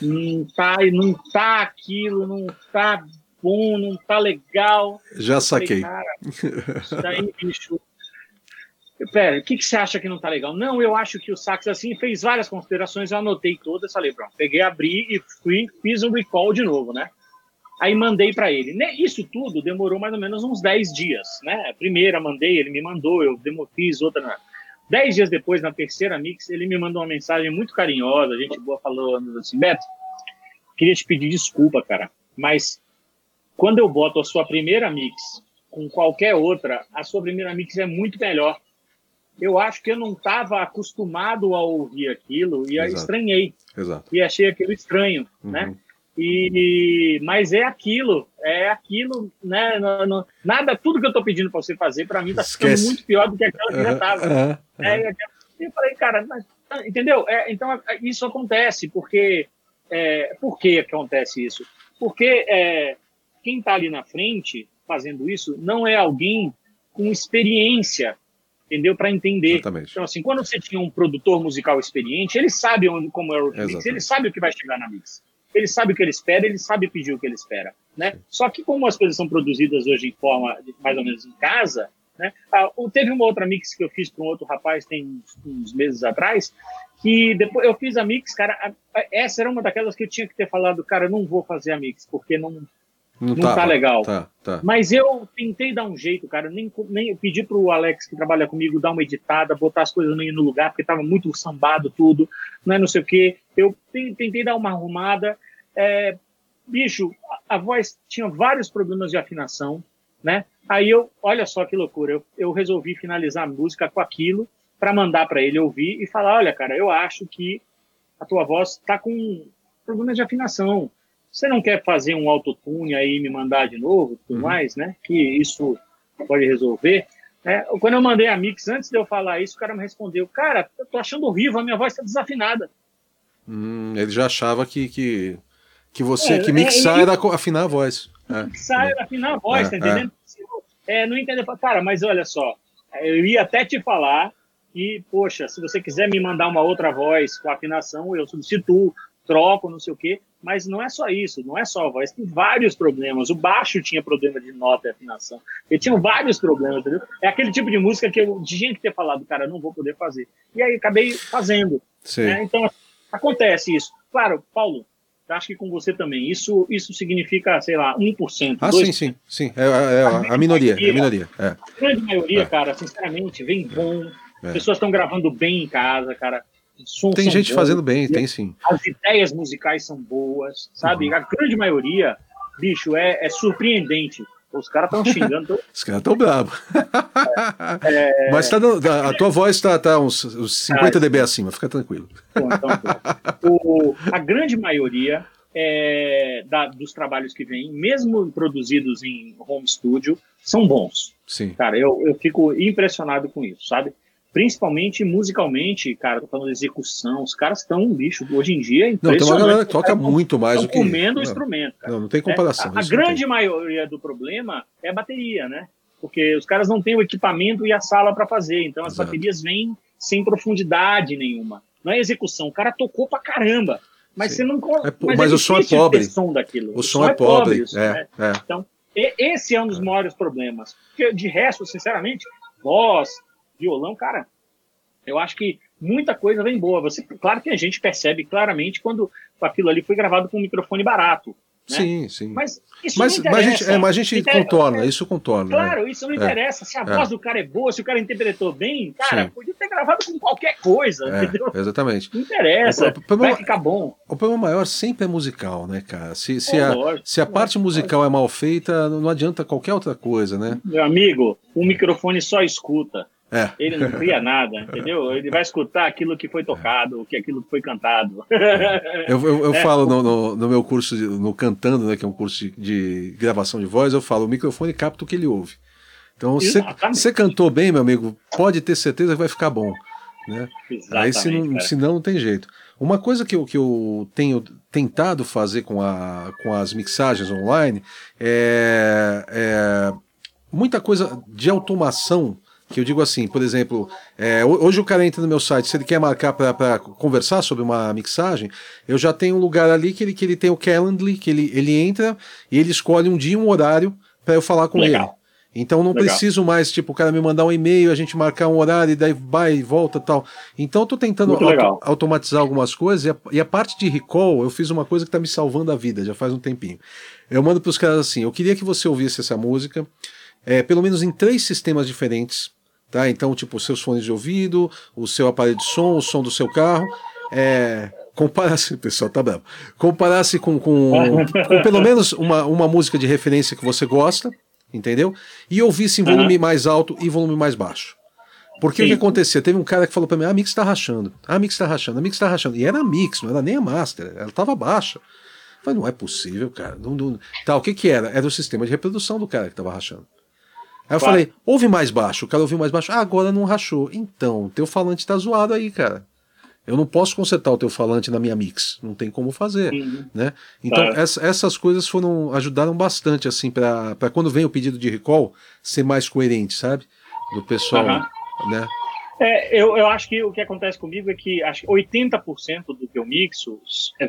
não tá, não tá aquilo, não tá bom, não tá legal. Já saquei. Falei, cara, isso daí, bicho. Pera, o que, que você acha que não tá legal? Não, eu acho que o Sax assim fez várias considerações, eu anotei todas, falei, pronto, peguei, abri e fui, fiz um recall de novo, né? Aí mandei para ele. Isso tudo demorou mais ou menos uns 10 dias, né? Primeira mandei, ele me mandou, eu fiz outra. Dez dias depois, na terceira mix, ele me mandou uma mensagem muito carinhosa, a gente boa falando assim, Beto, queria te pedir desculpa, cara, mas quando eu boto a sua primeira mix com qualquer outra, a sua primeira mix é muito melhor. Eu acho que eu não estava acostumado a ouvir aquilo e Exato. estranhei. Exato. E achei aquilo estranho, uhum. né? E, mas é aquilo, é aquilo, né? Não, não, nada, tudo que eu estou pedindo para você fazer, para mim está ficando muito pior do que aquela que já estava. Uhum. Uhum. É, eu falei, cara, mas, entendeu? É, então é, isso acontece, porque. É, por que acontece isso? Porque é, quem está ali na frente fazendo isso não é alguém com experiência, entendeu? Para entender. Exatamente. Então, assim, quando você tinha um produtor musical experiente, ele sabe onde, como é o mix, ele sabe o que vai chegar na mix. Ele sabe o que ele espera, ele sabe pedir o que ele espera, né? Só que como as coisas são produzidas hoje em forma, mais ou menos em casa, né? Ah, teve uma outra mix que eu fiz para um outro rapaz tem uns, uns, meses atrás, que depois eu fiz a mix, cara, a, a, essa era uma daquelas que eu tinha que ter falado, cara, não vou fazer a mix, porque não, não, não tá legal. Tá, tá. Mas eu tentei dar um jeito, cara. Nem, nem pedi pro Alex, que trabalha comigo, dar uma editada, botar as coisas meio no lugar, porque tava muito sambado tudo, né, não sei o quê. Eu tentei dar uma arrumada. É, bicho, a voz tinha vários problemas de afinação, né? Aí eu, olha só que loucura, eu, eu resolvi finalizar a música com aquilo para mandar para ele ouvir e falar, olha, cara, eu acho que a tua voz tá com problemas de afinação você não quer fazer um autotune aí e me mandar de novo, tudo uhum. mais, né? Que isso pode resolver. É, quando eu mandei a mix, antes de eu falar isso, o cara me respondeu: Cara, eu tô achando horrível, a minha voz tá desafinada. Hum, ele já achava que, que, que você, é, que mixar é, era afinar a voz. É. Mixar era afinar a voz, tá é, entendendo? É. não entendeu. Cara, mas olha só, eu ia até te falar que, poxa, se você quiser me mandar uma outra voz com afinação, eu substituo, troco, não sei o quê. Mas não é só isso, não é só a voz, tem vários problemas. O baixo tinha problema de nota e afinação. Ele tinha vários problemas, entendeu? É aquele tipo de música que eu tinha que ter falado, cara, não vou poder fazer. E aí acabei fazendo. Né? Então, acontece isso. Claro, Paulo, acho que com você também. Isso, isso significa, sei lá, 1%. Ah, 2%. sim, sim, sim. É, é, é a, a, minoria. Maioria, a minoria. É. A grande maioria, é. cara, sinceramente, vem bom. As é. pessoas estão gravando bem em casa, cara tem gente bons, fazendo bem, tem sim. As ideias musicais são boas, sabe? Uhum. A grande maioria, bicho, é, é surpreendente. Os caras estão xingando. Os caras estão bravos. É, Mas tá a tua voz está tá uns, uns 50 dB acima, fica tranquilo. Então, o, a grande maioria é, da, dos trabalhos que vêm, mesmo produzidos em home studio, são bons. Sim. Cara, eu, eu fico impressionado com isso, sabe? Principalmente musicalmente, cara, tô falando de execução, os caras estão um bicho. Hoje em dia é Não, tem uma galera que toca muito mais do que. comendo o instrumento. Cara. Não, não tem comparação. É, a, a grande tem. maioria do problema é a bateria, né? Porque os caras não têm o equipamento e a sala para fazer. Então as Exato. baterias vêm sem profundidade nenhuma. Não é execução. O cara tocou pra caramba. Mas Sim. você não. É, mas, mas é o som é pobre. Som daquilo. O, o som, som, é pobre. pobre é, né? é. Então, esse é um dos maiores problemas. Porque, de resto, sinceramente, voz, violão, cara, eu acho que muita coisa vem boa. Você, claro que a gente percebe claramente quando aquilo ali foi gravado com um microfone barato. Né? Sim, sim. Mas isso mas, não mas a gente, é, mas a gente interessa, contorna, isso contorna. Claro, né? isso não é. interessa. Se a é. voz do cara é boa, se o cara interpretou bem, cara, sim. podia ter gravado com qualquer coisa, é, entendeu? Exatamente. Não interessa, o, o, vai ficar bom. O problema maior sempre é musical, né, cara? Se, se, a, lógico, se a parte musical é mal feita, não adianta qualquer outra coisa, né? Meu amigo, o microfone só escuta. É. Ele não cria nada, entendeu? Ele vai escutar aquilo que foi tocado, que aquilo que foi cantado. Eu, eu, eu é. falo no, no, no, meu curso, de, no Cantando, né, que é um curso de, de, gravação de voz, eu falo, o microfone capta o que ele ouve. Então, você cantou bem, meu amigo, pode ter certeza que vai ficar bom. Né? Aí se não, se não, não tem jeito. Uma coisa que eu, que eu tenho tentado fazer com, a, com as mixagens online é, é muita coisa de automação que eu digo assim, por exemplo, é, hoje o cara entra no meu site, se ele quer marcar para conversar sobre uma mixagem, eu já tenho um lugar ali que ele, que ele tem o Calendly, que ele, ele entra e ele escolhe um dia e um horário para eu falar com Legal. ele. Então não Legal. preciso mais, tipo, o cara me mandar um e-mail, a gente marcar um horário e daí vai e volta tal. Então eu tô tentando auto automatizar algumas coisas e a, e a, parte de recall, eu fiz uma coisa que tá me salvando a vida já faz um tempinho. Eu mando pros caras assim, eu queria que você ouvisse essa música, é, pelo menos em três sistemas diferentes, tá? Então, tipo, seus fones de ouvido, o seu aparelho de som, o som do seu carro, é, comparasse, o pessoal tá bravo, comparasse com, com, com, pelo menos uma, uma música de referência que você gosta, entendeu? E ouvisse em volume uhum. mais alto e volume mais baixo. Porque Sim. o que acontecia? Teve um cara que falou para mim: ah, a mix tá rachando, a mix tá rachando, a mix tá rachando. E era a mix, não era nem a master, ela tava baixa. Eu falei, não é possível, cara. Não, não... Tá, o que que era? Era o sistema de reprodução do cara que tava rachando. Aí eu claro. falei, ouve mais baixo. O cara ouviu mais baixo. Ah, agora não rachou. Então, teu falante tá zoado aí, cara. Eu não posso consertar o teu falante na minha mix, não tem como fazer, uhum. né? Então claro. essa, essas coisas foram ajudaram bastante assim para quando vem o pedido de recall ser mais coerente, sabe? Do pessoal, uhum. né? É, eu, eu acho que o que acontece comigo é que acho que 80% do que eu mixo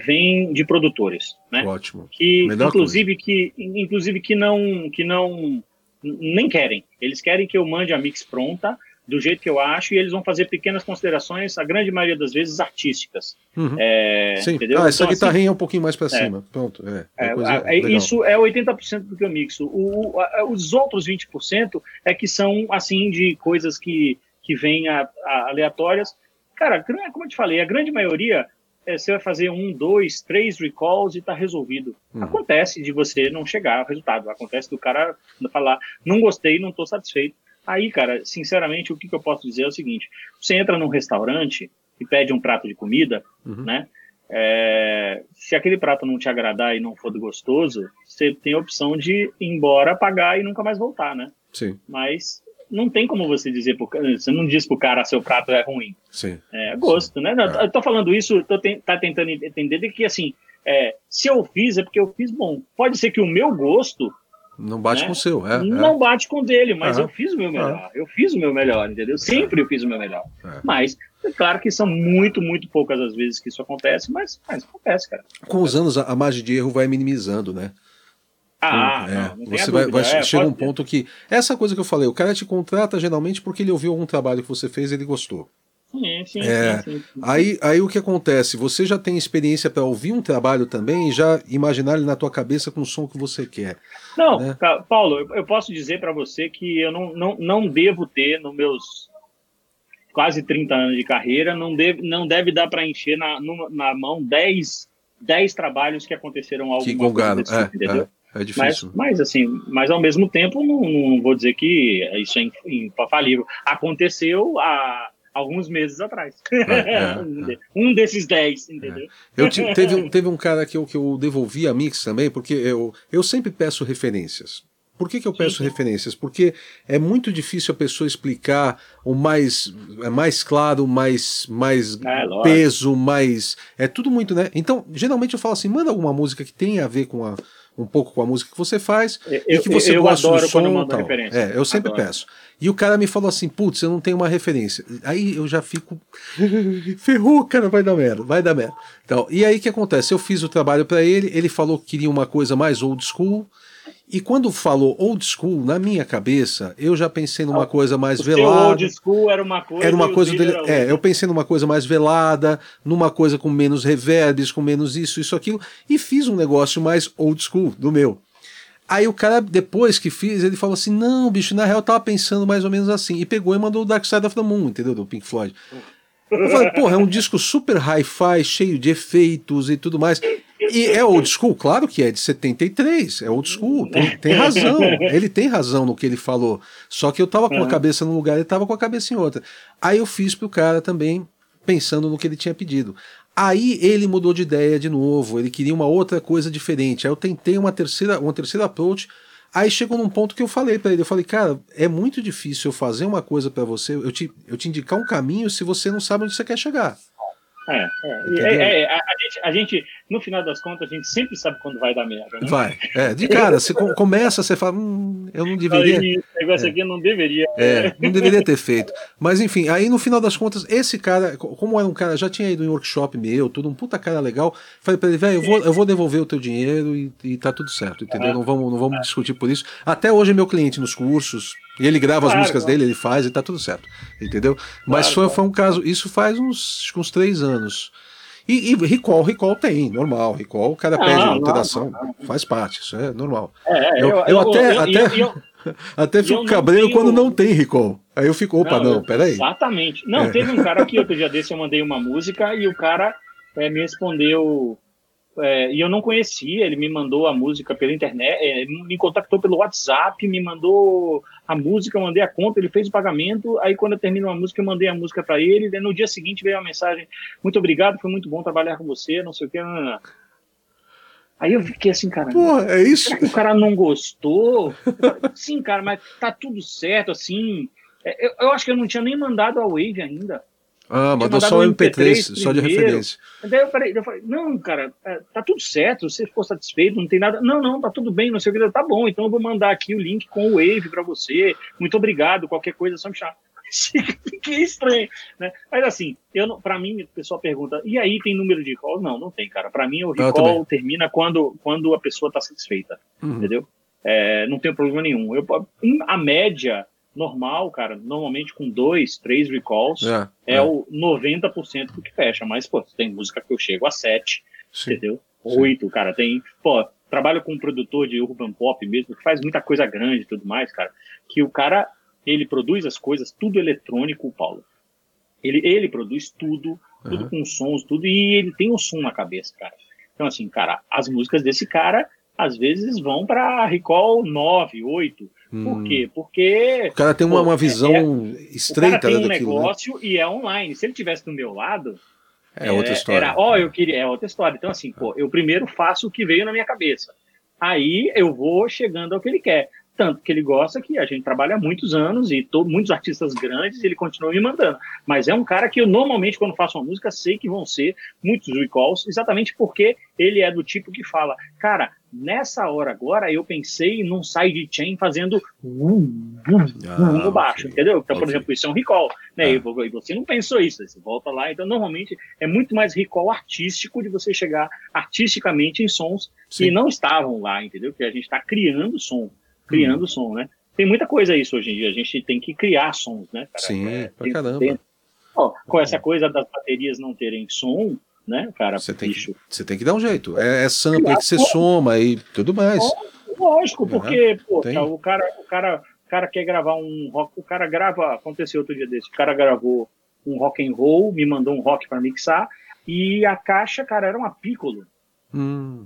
vem de produtores, né? Ótimo. Que inclusive coisa. que inclusive que não que não nem querem. Eles querem que eu mande a mix pronta do jeito que eu acho, e eles vão fazer pequenas considerações, a grande maioria das vezes artísticas. Uhum. É, Sim. Entendeu? Ah, essa então, guitarrinha assim, é um pouquinho mais para é. cima. Pronto. É, é, é isso é 80% do que eu mixo. O, a, os outros 20% é que são, assim, de coisas que, que vêm aleatórias. Cara, como eu te falei, a grande maioria é, você vai fazer um, dois, três recalls e está resolvido. Uhum. Acontece de você não chegar ao resultado. Acontece do cara falar, não gostei, não estou satisfeito Aí, cara, sinceramente, o que, que eu posso dizer é o seguinte: você entra num restaurante e pede um prato de comida, uhum. né? É, se aquele prato não te agradar e não for gostoso, você tem a opção de ir embora, pagar e nunca mais voltar, né? Sim. Mas não tem como você dizer pro, você não diz pro cara seu prato é ruim. Sim. É gosto, Sim. né? É. Eu tô falando isso, tô tá tentando entender de que assim, é, se eu fiz é porque eu fiz bom. Pode ser que o meu gosto não bate né? com o seu, é. Não é. bate com o dele, mas uhum. eu fiz o meu melhor. Eu fiz o meu melhor, entendeu? Sempre eu fiz o meu melhor. É. Mas, é claro que são muito, muito poucas as vezes que isso acontece, mas, mas acontece, cara. Com os anos, a margem de erro vai minimizando, né? Ah, é, não, não você vai, vai é, chega um ponto que essa coisa que eu falei, o cara te contrata geralmente porque ele ouviu algum trabalho que você fez e ele gostou. Sim, sim, é, sim, sim, Aí, aí o que acontece? Você já tem experiência para ouvir um trabalho também e já imaginar ele na tua cabeça com o som que você quer. Não, né? Paulo, eu posso dizer para você que eu não, não, não devo ter nos meus quase 30 anos de carreira, não deve, não deve dar para encher na, na mão 10, 10 trabalhos que aconteceram algo que gongaram, é, entendeu? É, é difícil. Mas, mas, assim, mas ao mesmo tempo, não, não vou dizer que isso é infalível. Aconteceu a alguns meses atrás. É, é, um desses dez, entendeu? Eu te, teve, um, teve um cara que eu, que eu devolvi a Mix também, porque eu, eu sempre peço referências. Por que, que eu peço sim. referências? Porque é muito difícil a pessoa explicar o mais, é mais claro, mais, mais é, peso, mais. É tudo muito, né? Então, geralmente eu falo assim: manda alguma música que tenha a ver com a, um pouco com a música que você faz eu, e que você eu, eu gosta do som e tal. É, eu sempre adoro. peço. E o cara me falou assim, putz, eu não tenho uma referência. Aí eu já fico, ferrou, cara, vai dar merda, vai dar merda. Então, e aí o que acontece? Eu fiz o trabalho para ele, ele falou que queria uma coisa mais old school, e quando falou old school, na minha cabeça, eu já pensei numa ah, coisa mais velada. old school era uma coisa. Era uma coisa dele. É, eu pensei numa coisa mais velada, numa coisa com menos reverbs, com menos isso, isso, aquilo, e fiz um negócio mais old school do meu. Aí o cara, depois que fiz, ele falou assim: não, bicho, na real eu tava pensando mais ou menos assim. E pegou e mandou o Dark Side of the Moon, entendeu? Do Pink Floyd. Eu falei, porra, é um disco super hi-fi, cheio de efeitos e tudo mais. E é old school? Claro que é, de 73, é old school, tem, tem razão, ele tem razão no que ele falou. Só que eu tava com a cabeça num lugar, ele tava com a cabeça em outra. Aí eu fiz pro cara também, pensando no que ele tinha pedido. Aí ele mudou de ideia de novo, ele queria uma outra coisa diferente. Aí eu tentei uma terceira, uma terceira approach, Aí chegou num ponto que eu falei para ele, eu falei, cara, é muito difícil eu fazer uma coisa para você, eu te, eu te indicar um caminho se você não sabe onde você quer chegar. É, é, é, é a, a, gente, a gente, no final das contas, a gente sempre sabe quando vai dar merda. Né? Vai. É, de cara, você começa, você fala, hum, eu não deveria. Esse negócio é. aqui não deveria. É, não deveria ter feito. Mas enfim, aí no final das contas, esse cara, como era um cara, já tinha ido em workshop meu, tudo, um puta cara legal, falei pra ele, velho, eu vou, eu vou devolver o teu dinheiro e, e tá tudo certo, entendeu? Não vamos, não vamos discutir por isso. Até hoje é meu cliente nos cursos, e ele grava claro, as músicas claro. dele, ele faz e tá tudo certo, entendeu? Mas claro, foi, foi um caso, isso faz uns, uns três anos. E, e recall, recall tem, normal. Recall, o cara pede ah, alteração, não, não, não. faz parte, isso é normal. É, eu, eu, eu, até, eu, até, eu, até fico cabreiro tenho... quando não tem recall. Aí eu fico, opa, não, não peraí. Exatamente. Não, é. teve um cara aqui, outro dia desse, eu mandei uma música e o cara é, me respondeu é, e eu não conhecia, ele me mandou a música pela internet, é, me contactou pelo WhatsApp, me mandou a música, eu mandei a conta, ele fez o pagamento, aí quando eu termino a música, eu mandei a música para ele, e no dia seguinte veio a mensagem, muito obrigado, foi muito bom trabalhar com você, não sei o que, não, não, não. Aí eu fiquei assim, cara. Pô, é isso? o cara não gostou? Sim, cara, mas tá tudo certo, assim. É, eu, eu acho que eu não tinha nem mandado a Wave ainda. Ah, mandou só o MP3, MP3 só de referência. Daí eu falei, eu falei, não, cara, é, tá tudo certo, você ficou satisfeito, não tem nada. Não, não, tá tudo bem, não sei o que. Tá bom, então eu vou mandar aqui o link com o Wave para você. Muito obrigado, qualquer coisa, é só me chamar. Fiquei estranho, né? Mas assim, eu para mim, o pessoal pergunta, e aí tem número de recall? Não, não tem, cara. Para mim, o recall termina quando, quando a pessoa tá satisfeita, uhum. entendeu? É, não tem problema nenhum. Eu, a média normal, cara, normalmente com dois, três recalls, é, é, é. o 90% do que fecha. Mas, pô, tem música que eu chego a sete, Sim. entendeu? Oito, cara, tem. Pô, trabalho com um produtor de urban pop mesmo, que faz muita coisa grande e tudo mais, cara. Que o cara, ele produz as coisas, tudo eletrônico, Paulo. Ele, ele produz tudo, tudo uhum. com sons, tudo, e ele tem um som na cabeça, cara. Então, assim, cara, as músicas desse cara, às vezes vão para recall 9, 8, por hum. quê? Porque. O cara tem uma, pô, uma visão é, estreita. O cara tem um daquilo, né? negócio né? e é online. Se ele tivesse do meu lado. É, é outra história. Ó, oh, eu queria. É outra história. Então, assim, pô, eu primeiro faço o que veio na minha cabeça. Aí eu vou chegando ao que ele quer. Tanto que ele gosta que a gente trabalha há muitos anos e todo, muitos artistas grandes ele continua me mandando. Mas é um cara que eu normalmente, quando faço uma música, sei que vão ser muitos recalls, exatamente porque ele é do tipo que fala, cara, nessa hora agora eu pensei num sidechain fazendo um, ah, no baixo, entendeu? Então, okay. por exemplo, isso é um recall, né? Ah. E você não pensou isso, você volta lá. Então, normalmente é muito mais recall artístico de você chegar artisticamente em sons Sim. que não estavam lá, entendeu? Que a gente está criando som criando hum. som, né? Tem muita coisa isso hoje em dia, a gente tem que criar sons, né, cara? Sim, é, pra tem, caramba. Tem, ó, com essa coisa das baterias não terem som, né, cara? Você tem, que, você tem que dar um jeito. É, é sample que você soma e tudo mais. Lógico, porque, pô, o cara, o cara, o cara quer gravar um rock, o cara grava, aconteceu outro dia desse, o cara gravou um rock and roll, me mandou um rock para mixar, e a caixa, cara, era uma Piccolo. Hum.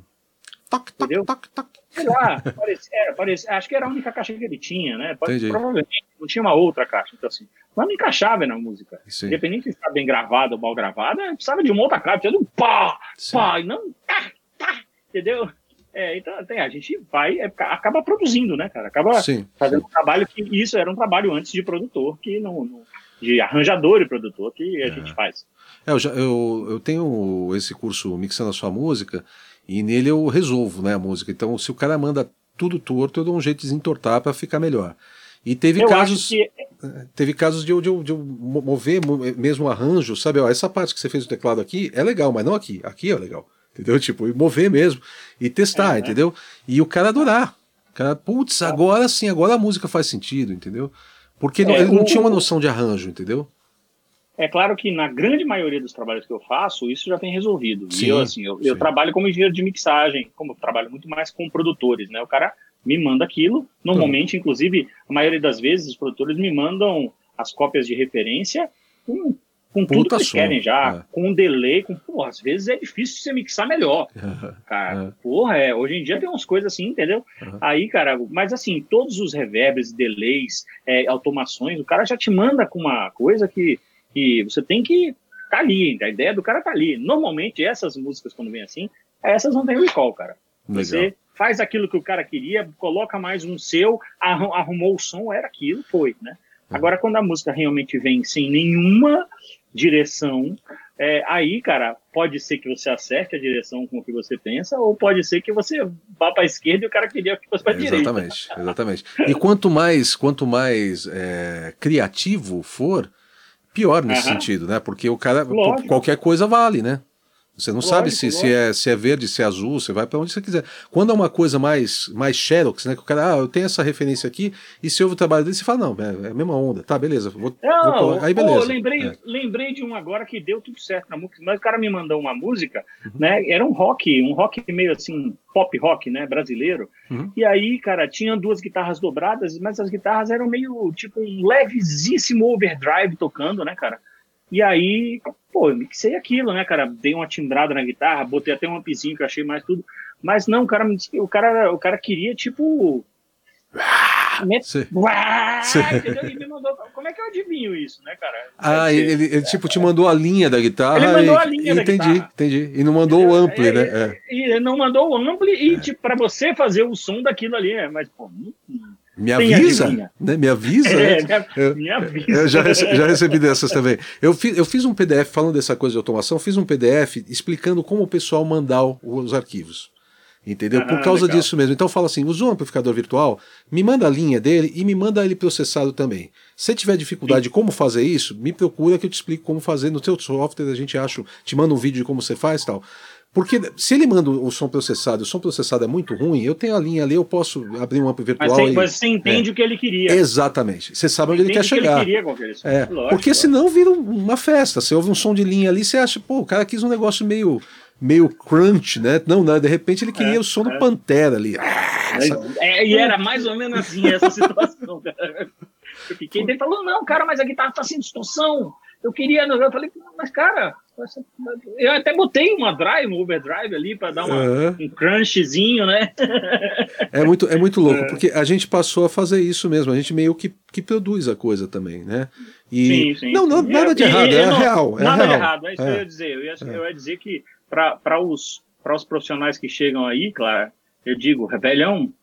Entendeu? toc, toc. Sei lá, parecia, parecia, acho que era a única caixa que ele tinha, né? Pode, provavelmente não tinha uma outra caixa. Então, assim, mas não encaixava na música. Sim. Independente de estar bem gravada ou mal gravada, precisava de uma outra caixa, precisava de um pá, Sim. pá, e não tá, tá, entendeu? É, então tem, a gente vai, é, acaba produzindo, né, cara? Acaba sim, fazendo sim. um trabalho que isso era um trabalho antes de produtor, que não, não de arranjador e produtor que a é. gente faz. É, eu, já, eu, eu tenho esse curso Mixando a Sua Música, e nele eu resolvo né, a música. Então, se o cara manda tudo torto, eu dou um jeito de desentortar para ficar melhor. E teve eu casos. Que... Eh, teve casos de eu, de, eu, de eu mover mesmo o arranjo, sabe? Ó, essa parte que você fez o teclado aqui é legal, mas não aqui. Aqui é legal. Entendeu? Tipo, mover mesmo. E testar, é, entendeu? E o cara adorar. O cara, putz, agora sim, agora a música faz sentido, entendeu? Porque é, ele não o... tinha uma noção de arranjo, entendeu? É claro que na grande maioria dos trabalhos que eu faço, isso já tem resolvido. Sim, e eu, assim, eu, eu, trabalho como engenheiro de mixagem, como eu trabalho muito mais com produtores, né? O cara me manda aquilo. Normalmente, hum. inclusive, a maioria das vezes, os produtores me mandam as cópias de referência com, com tudo que eles som. querem já, é. com um delay, com, porra, às vezes é difícil você mixar melhor. cara, é. porra, é, hoje em dia tem umas coisas assim, entendeu? Uhum. Aí, cara, mas assim, todos os reverbs, delays, é, automações, o cara já te manda com uma coisa que que você tem que tá ali, a ideia do cara tá ali. Normalmente, essas músicas, quando vem assim, essas não tem recall, cara. Você faz aquilo que o cara queria, coloca mais um seu, arrumou o som, era aquilo, foi, né? Uhum. Agora, quando a música realmente vem sem nenhuma direção, é, aí, cara, pode ser que você acerte a direção com o que você pensa, ou pode ser que você vá para a esquerda e o cara queria que fosse para a direita. Exatamente, exatamente. E quanto mais, quanto mais é, criativo for, pior nesse uhum. sentido, né? Porque o cara, Lógico. qualquer coisa vale, né? Você não lógico, sabe se, se, é, se é verde, se é azul, você vai para onde você quiser. Quando é uma coisa mais, mais Xerox, né? Que o cara, ah, eu tenho essa referência aqui, e se ouve o trabalho dele, você fala, não, é, é a mesma onda, tá, beleza. Vou, não, vou, aí beleza. Pô, lembrei, é. lembrei de um agora que deu tudo certo na música, mas o cara me mandou uma música, uhum. né? Era um rock, um rock meio assim, pop rock, né? Brasileiro. Uhum. E aí, cara, tinha duas guitarras dobradas, mas as guitarras eram meio tipo um levezíssimo overdrive tocando, né, cara? E aí, pô, eu mixei aquilo, né, cara? Dei uma timbrada na guitarra, botei até um ampizinho que eu achei mais tudo. Mas não, o cara, o cara, o cara queria, tipo. Sim. Sim. me mandou, como é que eu adivinho isso, né, cara? Ah, ele, ele, ele, tipo te mandou a linha da guitarra. Ele mandou e, a linha da entendi, guitarra. Entendi, E não mandou o ampli, é, né? É. E não mandou o ampli e, é. tipo, pra você fazer o som daquilo ali, né? Mas, pô, me avisa, né? Me avisa. É, né? me, me avisa. Eu já, recebi, já recebi dessas também. Eu fiz, eu fiz um PDF falando dessa coisa de automação, fiz um PDF explicando como o pessoal mandar os arquivos. Entendeu? Por ah, causa legal. disso mesmo. Então fala assim: usou um amplificador virtual, me manda a linha dele e me manda ele processado também. Se tiver dificuldade Sim. de como fazer isso, me procura que eu te explico como fazer. No teu software a gente acha, te manda um vídeo de como você faz tal. Porque se ele manda o som processado, o som processado é muito ruim, eu tenho a linha ali, eu posso abrir um amplo virtual. Mas você, e, você entende é. o que ele queria. Exatamente. Você sabe onde ele quer chegar. Que ele queria é. Lógico, porque senão vira uma festa. Você ouve um som de linha ali, você acha, pô, o cara quis um negócio meio meio crunch, né? Não, não, de repente ele queria é, o som é. do Pantera ali. Ah, é, e era mais ou menos assim essa situação, cara. Eu fiquei, ele falou, não, cara, mas a guitarra tá sem distorção. Eu queria, eu falei, mas cara, eu até botei uma drive, um overdrive ali para dar uma, uhum. um crunchzinho, né? É muito, é muito louco, é. porque a gente passou a fazer isso mesmo, a gente meio que, que produz a coisa também, né? E sim, sim, não, não, nada de errado, é, real. É nada real. de errado, é isso que eu ia dizer. Eu ia, é. eu ia dizer que para os, os profissionais que chegam aí, claro, eu digo, rebelião,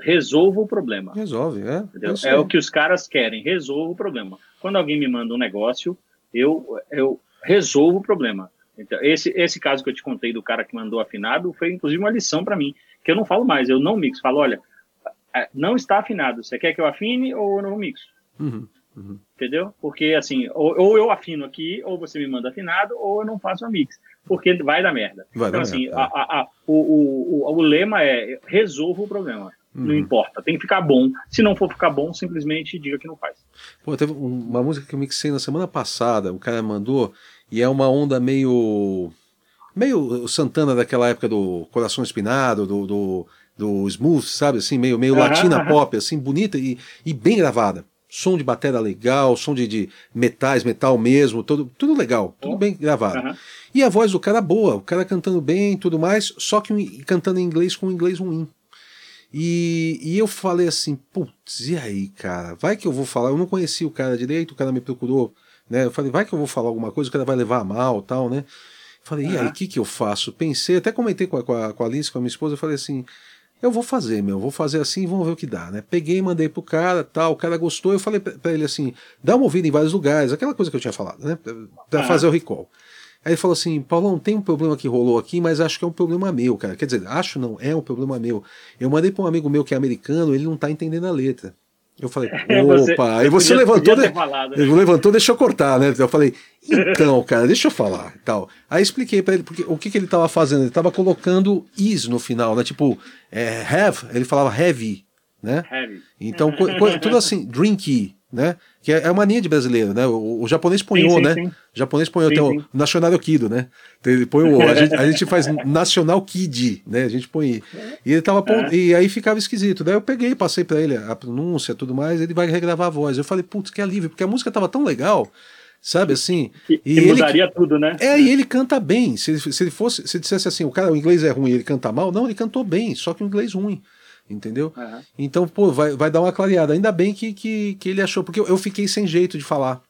resolva o problema. Resolve, é. É, é, o que os caras querem, resolva o problema. Quando alguém me manda um negócio, eu, eu resolvo o problema. Então, esse, esse caso que eu te contei do cara que mandou afinado foi inclusive uma lição para mim, que eu não falo mais, eu não mixo. Falo, olha, é, não está afinado, você quer que eu afine ou eu não mixo? Uhum, uhum. Entendeu? Porque assim, ou, ou, eu afino aqui, ou você me manda afinado, ou eu não faço a mix. Porque vai dar merda. Vai então, dar assim, merda. A, a, a, o, o, o, o lema é resolva o problema. Não uhum. importa, tem que ficar bom. Se não for ficar bom, simplesmente diga que não faz. Pô, teve uma música que eu mixei na semana passada, o cara mandou, e é uma onda meio. meio Santana daquela época do Coração Espinado, do, do, do Smooth, sabe? Assim, meio, meio latina pop, assim, bonita e, e bem gravada. Som de bateria legal, som de, de metais, metal mesmo, tudo, tudo legal, tudo bem gravado. E a voz do cara boa, o cara cantando bem tudo mais, só que cantando em inglês com um inglês ruim. E, e eu falei assim, putz, e aí, cara? Vai que eu vou falar. Eu não conhecia o cara direito, o cara me procurou, né? Eu falei, vai que eu vou falar alguma coisa, o cara vai levar mal tal, né? Falei, e aí, o que, que eu faço? Pensei, até comentei com a, com a, com a Alice, com a minha esposa, eu falei assim, eu vou fazer, meu, vou fazer assim e vamos ver o que dá, né? Peguei, mandei pro cara, tal, o cara gostou, eu falei para ele assim, dá uma ouvida em vários lugares, aquela coisa que eu tinha falado, né? Pra fazer o recall. Aí ele falou assim: Paulão, tem um problema que rolou aqui, mas acho que é um problema meu, cara. Quer dizer, acho não, é um problema meu. Eu mandei para um amigo meu que é americano, ele não tá entendendo a letra. Eu falei, é, opa, aí você levantou, podia falado, né? levantou, deixa eu cortar, né? Eu falei, então, cara, deixa eu falar, tal. Aí expliquei para ele porque o que, que ele tava fazendo, ele tava colocando is no final, né? Tipo, é, have, ele falava heavy, né? Heavy. Então, tudo assim, drinky, né? Que é, é uma mania de brasileiro, né? O, o japonês põe o, né? Sim. O japonês põe o, tem o National Kido, né? Ele põe o, a gente, a gente faz National Kid, né? A gente põe. E ele tava é. e aí ficava esquisito. Daí eu peguei, passei para ele a pronúncia, tudo mais, ele vai regravar a voz. Eu falei, putz, que alívio, porque a música tava tão legal sabe assim? E, e, e mudaria tudo, né? É, e ele canta bem. Se, se ele fosse, se dissesse assim, o cara, o inglês é ruim, ele canta mal, não, ele cantou bem, só que o inglês ruim entendeu? Uhum. Então, pô, vai, vai dar uma clareada. Ainda bem que, que, que ele achou, porque eu, eu fiquei sem jeito de falar.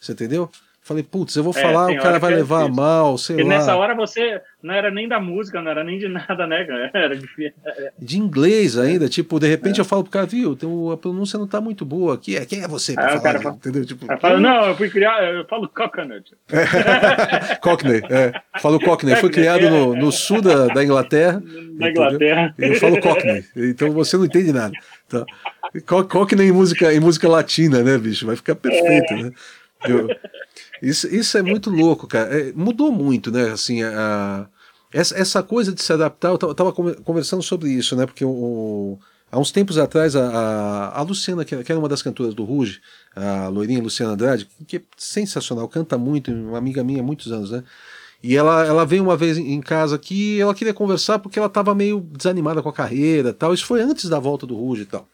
Você entendeu? Falei, putz, eu vou é, falar, o cara vai é levar difícil. mal, sei Porque lá. nessa hora você não era nem da música, não era nem de nada, né, cara? Era de, de inglês ainda, tipo, de repente é. eu falo pro cara, viu, a pronúncia não tá muito boa aqui. É, quem é você pra falar? O cara fala, entendeu? Tipo, fala, não, eu fui criar, eu falo coconut. Cockney, é. Falo Cockney. Foi criado no, no sul da, da Inglaterra. Na Inglaterra. Eu falo Cockney. Então você não entende nada. Tá? Cockney em música, em música latina, né, bicho? Vai ficar perfeito, é. né? Eu, isso, isso é muito louco, cara. É, mudou muito, né? Assim, a, essa, essa coisa de se adaptar, eu estava conversando sobre isso, né? Porque o, há uns tempos atrás, a, a, a Luciana, que era uma das cantoras do Ruge, a loirinha Luciana Andrade, que é sensacional, canta muito, uma amiga minha há muitos anos, né? E ela, ela veio uma vez em casa aqui ela queria conversar porque ela estava meio desanimada com a carreira tal. Isso foi antes da volta do Ruge e tal.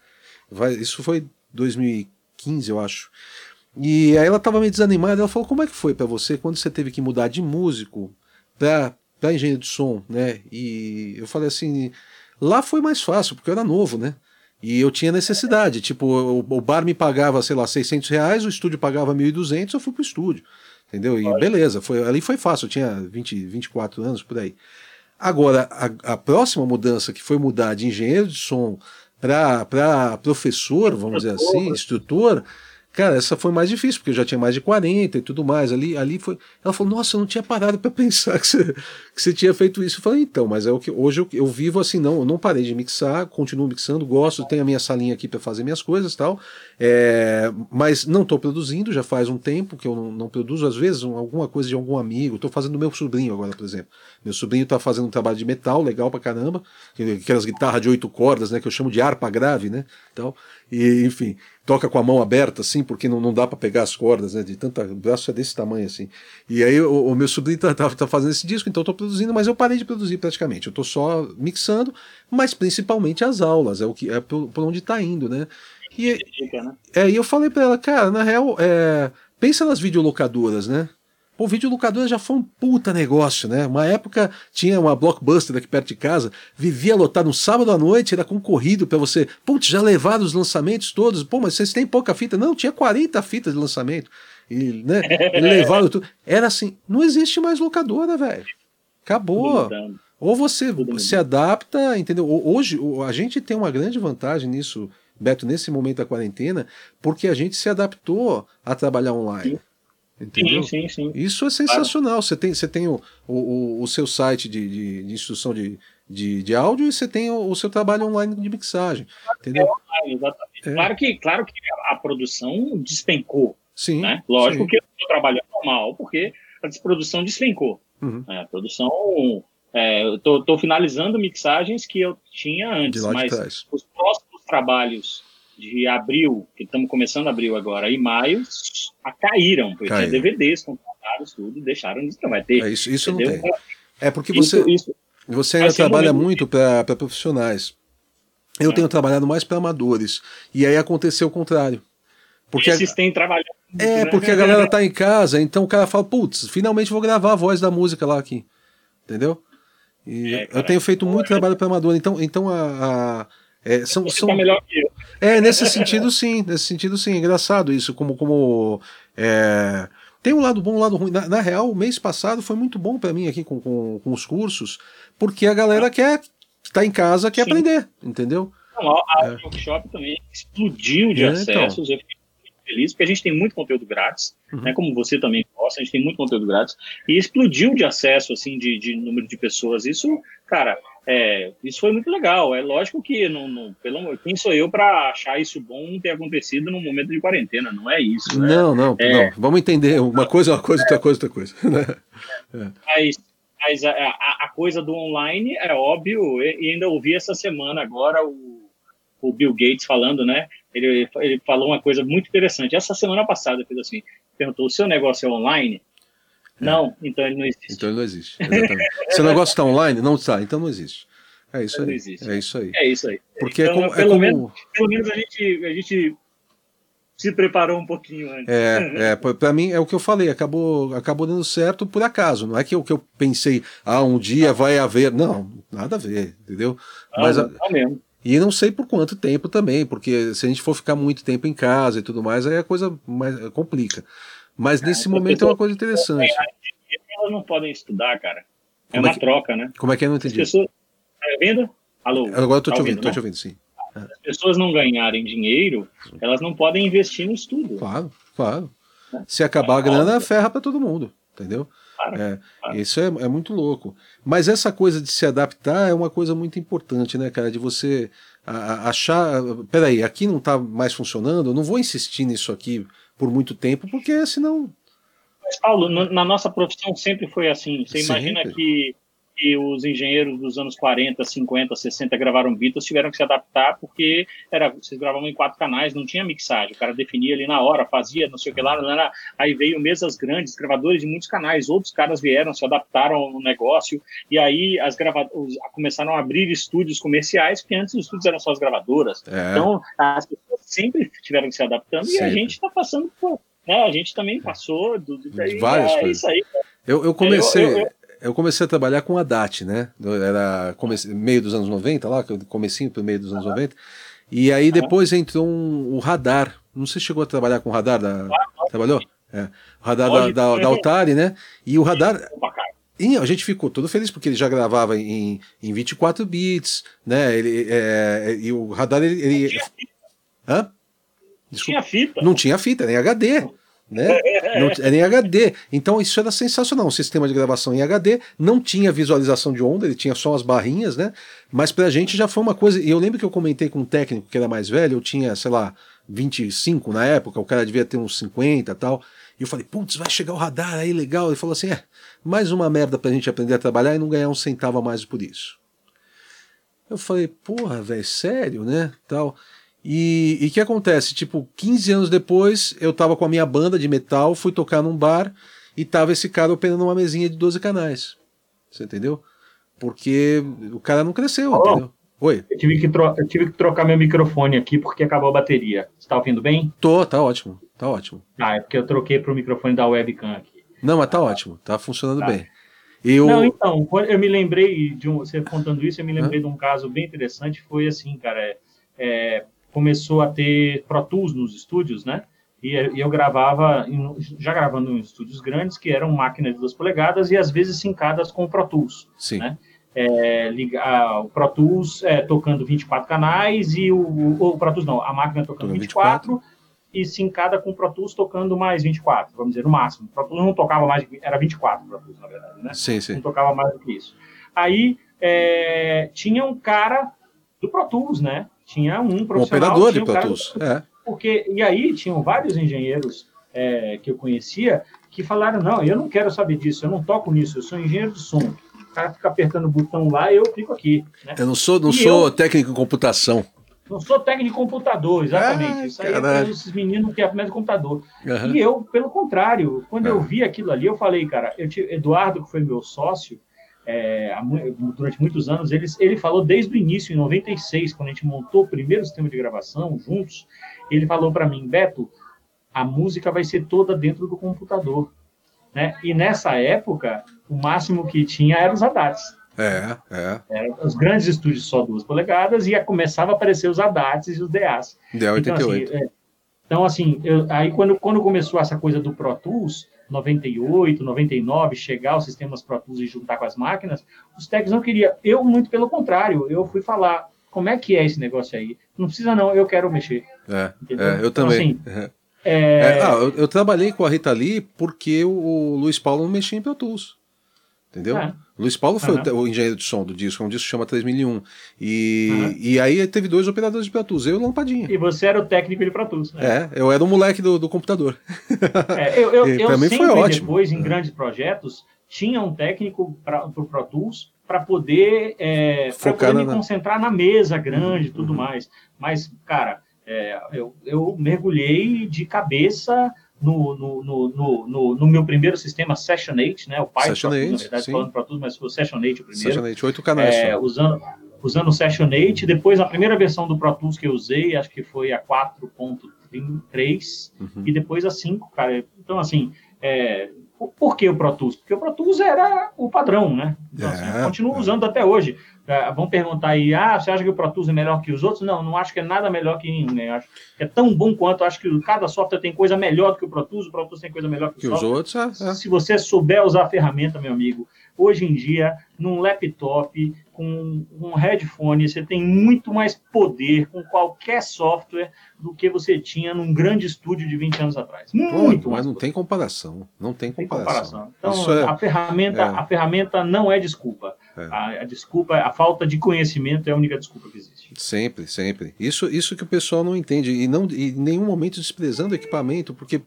Vai, isso foi 2015, eu acho. E aí ela estava meio desanimada, ela falou, como é que foi para você quando você teve que mudar de músico para engenheiro de som, né? E eu falei assim, lá foi mais fácil, porque eu era novo, né? E eu tinha necessidade, tipo, o, o bar me pagava, sei lá, 600 reais, o estúdio pagava 1.200, eu fui pro estúdio, entendeu? E beleza, foi, ali foi fácil, eu tinha 20, 24 anos, por aí. Agora, a, a próxima mudança, que foi mudar de engenheiro de som para professor, vamos dizer assim, instrutor, Cara, essa foi mais difícil, porque eu já tinha mais de 40 e tudo mais. Ali, ali foi. Ela falou, nossa, eu não tinha parado para pensar que você, que você tinha feito isso. Eu falei, então, mas é o que hoje eu, eu vivo assim, não, eu não parei de mixar, continuo mixando, gosto, tenho a minha salinha aqui para fazer minhas coisas tal. É, mas não estou produzindo, já faz um tempo que eu não, não produzo, às vezes, alguma coisa de algum amigo. Estou fazendo do meu sobrinho agora, por exemplo. Meu sobrinho está fazendo um trabalho de metal, legal pra caramba, aquelas guitarras de oito cordas, né? Que eu chamo de harpa grave, né? Então, e, enfim, toca com a mão aberta, assim, porque não, não dá para pegar as cordas, né? De tanta. O braço é desse tamanho, assim. E aí o, o meu sobrinho tá, tá, tá, fazendo esse disco, então eu tô produzindo, mas eu parei de produzir praticamente. Eu tô só mixando, mas principalmente as aulas, é o que é por, por onde tá indo, né? E, né? é, e eu falei para ela, cara, na real, é, pensa nas videolocadoras, né? Pô, videolocadora já foi um puta negócio, né? Uma época tinha uma blockbuster aqui perto de casa, vivia lotado no sábado à noite, era concorrido para você. Putz, já levaram os lançamentos todos. Pô, mas vocês têm pouca fita? Não, tinha 40 fitas de lançamento. E, né, levaram tudo. Era assim, não existe mais locadora, velho. Acabou. Ou você se adapta, entendeu? Hoje, a gente tem uma grande vantagem nisso, Beto, nesse momento da quarentena, porque a gente se adaptou a trabalhar online. Sim. Entendeu? Sim, sim, sim. Isso é sensacional. Claro. Você tem, você tem o, o, o seu site de, de, de instrução de, de, de, áudio e você tem o, o, seu trabalho online de mixagem. Entendeu? É online, exatamente. É. Claro, que, claro que a produção despencou. Sim. Né? Lógico sim. que o trabalho é normal, porque a produção despencou. Uhum. É, a produção. É, eu tô, tô, finalizando mixagens que eu tinha antes, mas os próximos trabalhos de abril, que estamos começando abril agora, e maio, a caíram, porque tinha DVDs contratados, tudo, deixaram de não vai ter. É, isso isso não tem. É porque você, isso, você ainda trabalha muito para profissionais. Eu é. tenho trabalhado mais para amadores. E aí aconteceu o contrário. Porque Esses a... têm trabalhado. É, né? porque a galera tá em casa, então o cara fala, putz, finalmente vou gravar a voz da música lá aqui. Entendeu? E é, eu tenho feito muito trabalho para amador, então, então a, a é, são, são... Tá melhor que eu. É, nesse sentido sim, nesse sentido sim, engraçado isso, como, como é... tem um lado bom, um lado ruim. Na, na real, o mês passado foi muito bom para mim aqui com, com, com, os cursos, porque a galera ah. quer tá em casa, quer sim. aprender, entendeu? Não, a, é. workshop também explodiu de é, então. acessos, então. eu fiquei muito feliz, porque a gente tem muito conteúdo grátis, uhum. né, como você também gosta, a gente tem muito conteúdo grátis, e explodiu de acesso, assim, de, de número de pessoas, isso, cara, é, isso foi muito legal. É lógico que não, não, pelo, quem sou eu para achar isso bom ter acontecido num momento de quarentena? Não é isso. Né? Não, não, é, não. Vamos entender. Uma coisa é uma coisa, outra coisa outra coisa. Né? É. Mas, mas a, a, a, coisa do online é óbvio. E ainda ouvi essa semana agora o, o Bill Gates falando, né? Ele, ele falou uma coisa muito interessante. Essa semana passada fez assim: perguntou: o seu negócio é online? É. Não, então ele não existe. Então ele não existe, exatamente. Se o negócio está online, não está, então não existe. É isso aí. É isso aí. É isso aí. Porque é então, é como, pelo, é como... Menos, pelo menos a gente, a gente se preparou um pouquinho antes. É, é para mim é o que eu falei, acabou, acabou dando certo por acaso. Não é que o que eu pensei, ah, um dia vai haver. Não, nada a ver, entendeu? Não, Mas, não mesmo. E não sei por quanto tempo também, porque se a gente for ficar muito tempo em casa e tudo mais, aí a coisa mais complica. Mas nesse é, momento é uma coisa interessante. Elas não podem estudar, cara. É Como uma é que... troca, né? Como é que é? Não entendi. As pessoas... Tá vendo? Alô? Agora eu tô tá te ouvindo, ouvindo tô te ouvindo, sim. As pessoas não ganharem dinheiro, elas não podem investir no estudo. Claro, claro. Né? Se acabar a grana, ferra para todo mundo, entendeu? É, isso é, é, muito louco. Mas essa coisa de se adaptar é uma coisa muito importante, né, cara? De você achar. Peraí, aqui não está mais funcionando, eu não vou insistir nisso aqui por muito tempo, porque senão. Mas, Paulo, na nossa profissão sempre foi assim. Você sempre. imagina que que os engenheiros dos anos 40, 50, 60 gravaram Beatles tiveram que se adaptar porque era, vocês gravavam em quatro canais, não tinha mixagem, o cara definia ali na hora, fazia não sei o que lá, aí veio mesas grandes, gravadores de muitos canais, outros caras vieram, se adaptaram ao negócio, e aí as gravadoras começaram a abrir estúdios comerciais, porque antes os estúdios eram só as gravadoras. É. Então, as pessoas sempre tiveram que se adaptando, sempre. e a gente está passando por. Né, a gente também passou do, do, Várias é, coisas. isso aí. Eu, eu comecei. Eu, eu, eu comecei a trabalhar com a DAT, né? Era comece... meio dos anos 90, lá, comecinho pro meio dos anos uhum. 90. E aí depois entrou um, o radar. Não sei se chegou a trabalhar com o radar da. Trabalhou? É. O radar da, da, da Altari, né? E o radar. E a gente ficou todo feliz porque ele já gravava em, em 24 bits, né? Ele, é, e o radar ele. ele... Hã? Desculpa. Tinha fita. Não tinha fita, nem HD né? Não, era em HD. Então isso era sensacional. Um sistema de gravação em HD, não tinha visualização de onda, ele tinha só as barrinhas, né? Mas pra gente já foi uma coisa. E eu lembro que eu comentei com um técnico que era mais velho, eu tinha, sei lá, 25 na época, o cara devia ter uns 50 e tal. E eu falei, putz, vai chegar o radar aí, legal. Ele falou assim: é, mais uma merda pra gente aprender a trabalhar e não ganhar um centavo a mais por isso. Eu falei, porra, velho, sério, né? Tal. E o que acontece? Tipo, 15 anos depois, eu tava com a minha banda de metal, fui tocar num bar e tava esse cara operando uma mesinha de 12 canais. Você entendeu? Porque o cara não cresceu, oh, entendeu? Oi. Eu tive, que eu tive que trocar meu microfone aqui porque acabou a bateria. Você tá ouvindo bem? Tô, tá ótimo. Tá ótimo. Ah, é porque eu troquei pro microfone da webcam aqui. Não, mas tá ótimo. Tá funcionando tá. bem. Eu... Não, então, eu me lembrei de um. Você contando isso, eu me lembrei Hã? de um caso bem interessante. Foi assim, cara. É, é, começou a ter Pro Tools nos estúdios, né? E, e eu gravava, em, já gravando em estúdios grandes, que eram máquinas de 2 polegadas e às vezes sincadas com o Pro Tools, Sim. né? É, ligar, o Pro Tools é, tocando 24 canais e o, o, o Pro Tools não, a máquina tocando 24, 24 e sincada com o Pro Tools tocando mais 24, vamos dizer, no máximo. O Pro Tools não tocava mais, era 24 Pro Tools, na verdade, né? Sim, sim. Não tocava mais do que isso. Aí é, tinha um cara do Pro Tools, né? Tinha um profissional. Um operador de Pro Tools. É. Porque, e aí tinham vários engenheiros é, que eu conhecia que falaram: não, eu não quero saber disso, eu não toco nisso, eu sou engenheiro de som. O cara fica apertando o botão lá e eu fico aqui. Né? Eu não sou, não sou eu, técnico em computação. Não sou técnico em computador, exatamente. Ah, Isso aí é esses meninos que aprendem computador. Uhum. E eu, pelo contrário, quando eu vi aquilo ali, eu falei, cara, eu tive, Eduardo, que foi meu sócio, é, durante muitos anos, ele, ele falou desde o início, em 96, quando a gente montou o primeiro sistema de gravação juntos, ele falou para mim, Beto, a música vai ser toda dentro do computador. Né? E nessa época, o máximo que tinha eram os ADATs. É, é. Eram os grandes estúdios só duas polegadas e começava a aparecer os ADATs e os DAs. DA88. Então, assim, é, então, assim eu, aí quando, quando começou essa coisa do Pro Tools, 98, 99, chegar aos sistemas Pro Tools e juntar com as máquinas, os técnicos não queriam. Eu, muito pelo contrário, eu fui falar, como é que é esse negócio aí? Não precisa não, eu quero mexer. É, é eu então, também. Assim, é... É, ah, eu, eu, trabalhei com a Rita Lee porque o, o Luiz Paulo não mexia em Pro Tools. Entendeu? É. Luiz Paulo foi uhum. o, o, engenheiro de som do disco, é um disco que chama 3001. E, uhum. e aí teve dois operadores de Pro Tools, eu e o Lampadinha. E você era o técnico de Pro Tools, né? É, eu era o moleque do, do computador. É, eu, eu, eu mim foi ótimo. depois, em grandes projetos, tinha um técnico para o Pro Tools para poder, é, poder me na... concentrar na mesa grande e tudo uhum. mais. Mas, cara, é, eu, eu mergulhei de cabeça no, no, no, no, no, meu primeiro sistema Session 8, né? O Python, Session 8, na verdade, sim. falando para tudo, mas foi o Session 8 o primeiro. Session 8, 8 canais. É, usando, usando o Session 8, depois a primeira versão do Pro Tools que eu usei, acho que foi a 4.3, uhum. e depois a 5, cara. Então, assim, é, por que o Pro Tools? Porque o Pro Tools era o padrão, né? Então, assim, é, continuo é. usando até hoje. É, vão perguntar aí, ah, você acha que o Pro Tools é melhor que os outros? Não, não acho que é nada melhor que nenhum, né? Acho que é tão bom quanto, acho que cada software tem coisa melhor do que o Pro Tools, o Pro Tools tem coisa melhor que, que os outros. É, é. Se você souber usar a ferramenta, meu amigo, hoje em dia, num laptop, com um headphone, você tem muito mais poder com qualquer software do que você tinha num grande estúdio de 20 anos atrás. Muito Pô, Mas não tem comparação. Não tem comparação. Tem comparação. Então, é, a, ferramenta, é. a ferramenta não é desculpa. É. A, a, desculpa, a falta de conhecimento é a única desculpa que existe. Sempre, sempre. Isso, isso que o pessoal não entende. E não e em nenhum momento desprezando o equipamento, porque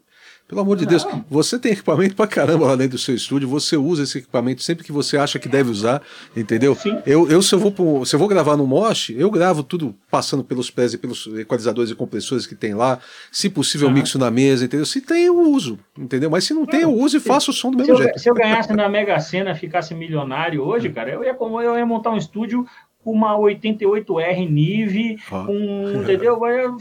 pelo amor de Deus, você tem equipamento pra caramba lá dentro do seu estúdio, você usa esse equipamento sempre que você acha que deve usar, entendeu? Sim. Eu, eu se, eu vou pro, se eu vou gravar no Mosh, eu gravo tudo passando pelos pés e pelos equalizadores e compressores que tem lá. Se possível, eu mixo na mesa, entendeu? Se tem, eu uso, entendeu? Mas se não tem, eu uso e faço o som do mesmo se jeito. Eu, se eu ganhasse na Mega Sena, ficasse milionário hoje, cara, eu ia, eu ia montar um estúdio com uma 88R Nive, ah. com, entendeu? Eu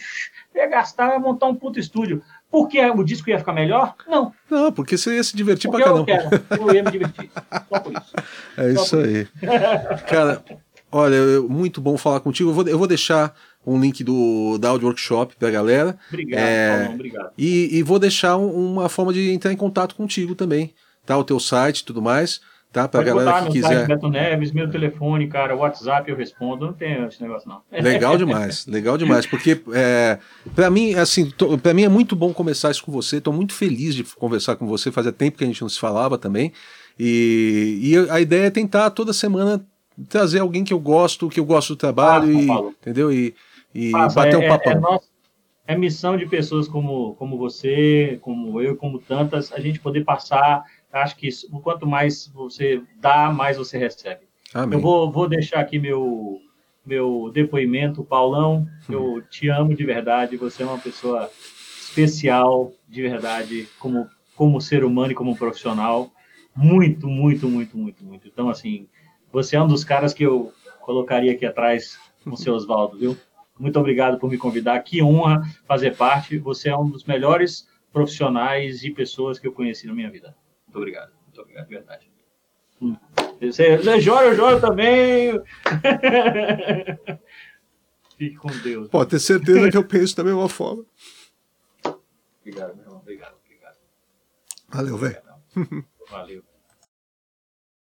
ia gastar, ia montar um puto estúdio. Porque o disco ia ficar melhor? Não. Não, porque você ia se divertir porque pra caramba. Eu, quero, eu ia me divertir. Só por isso. É Só isso aí. Cara, olha, muito bom falar contigo. Eu vou, eu vou deixar um link do, da Audio Workshop pra galera. Obrigado, é, Paulo, obrigado. E, e vou deixar um, uma forma de entrar em contato contigo também. Tá? O teu site e tudo mais tá? Pra Pode galera que quiser. Beto Neves, meu telefone, cara, WhatsApp eu respondo, não tem esse negócio não. Legal demais, legal demais, porque é, para mim, assim, para mim é muito bom começar isso com você. Estou muito feliz de conversar com você. Fazia tempo que a gente não se falava também. E, e a ideia é tentar toda semana trazer alguém que eu gosto, que eu gosto do trabalho, ah, e, entendeu? E, e bater um papo. É, é, é missão de pessoas como, como você, como eu, como tantas, a gente poder passar acho que isso, quanto mais você dá, mais você recebe. Amém. Eu vou, vou deixar aqui meu, meu depoimento, Paulão. Eu te amo de verdade. Você é uma pessoa especial, de verdade, como, como ser humano e como profissional. Muito, muito, muito, muito, muito. Então, assim, você é um dos caras que eu colocaria aqui atrás com o seu Oswaldo, viu? Muito obrigado por me convidar. Que honra fazer parte. Você é um dos melhores profissionais e pessoas que eu conheci na minha vida. Muito obrigado. Muito obrigado, de verdade. Hum. Você, você chora, eu choro também. Fique com Deus. Pode ter certeza que eu penso da mesma forma. Obrigado, meu irmão. Obrigado, obrigado. Valeu, velho. Valeu.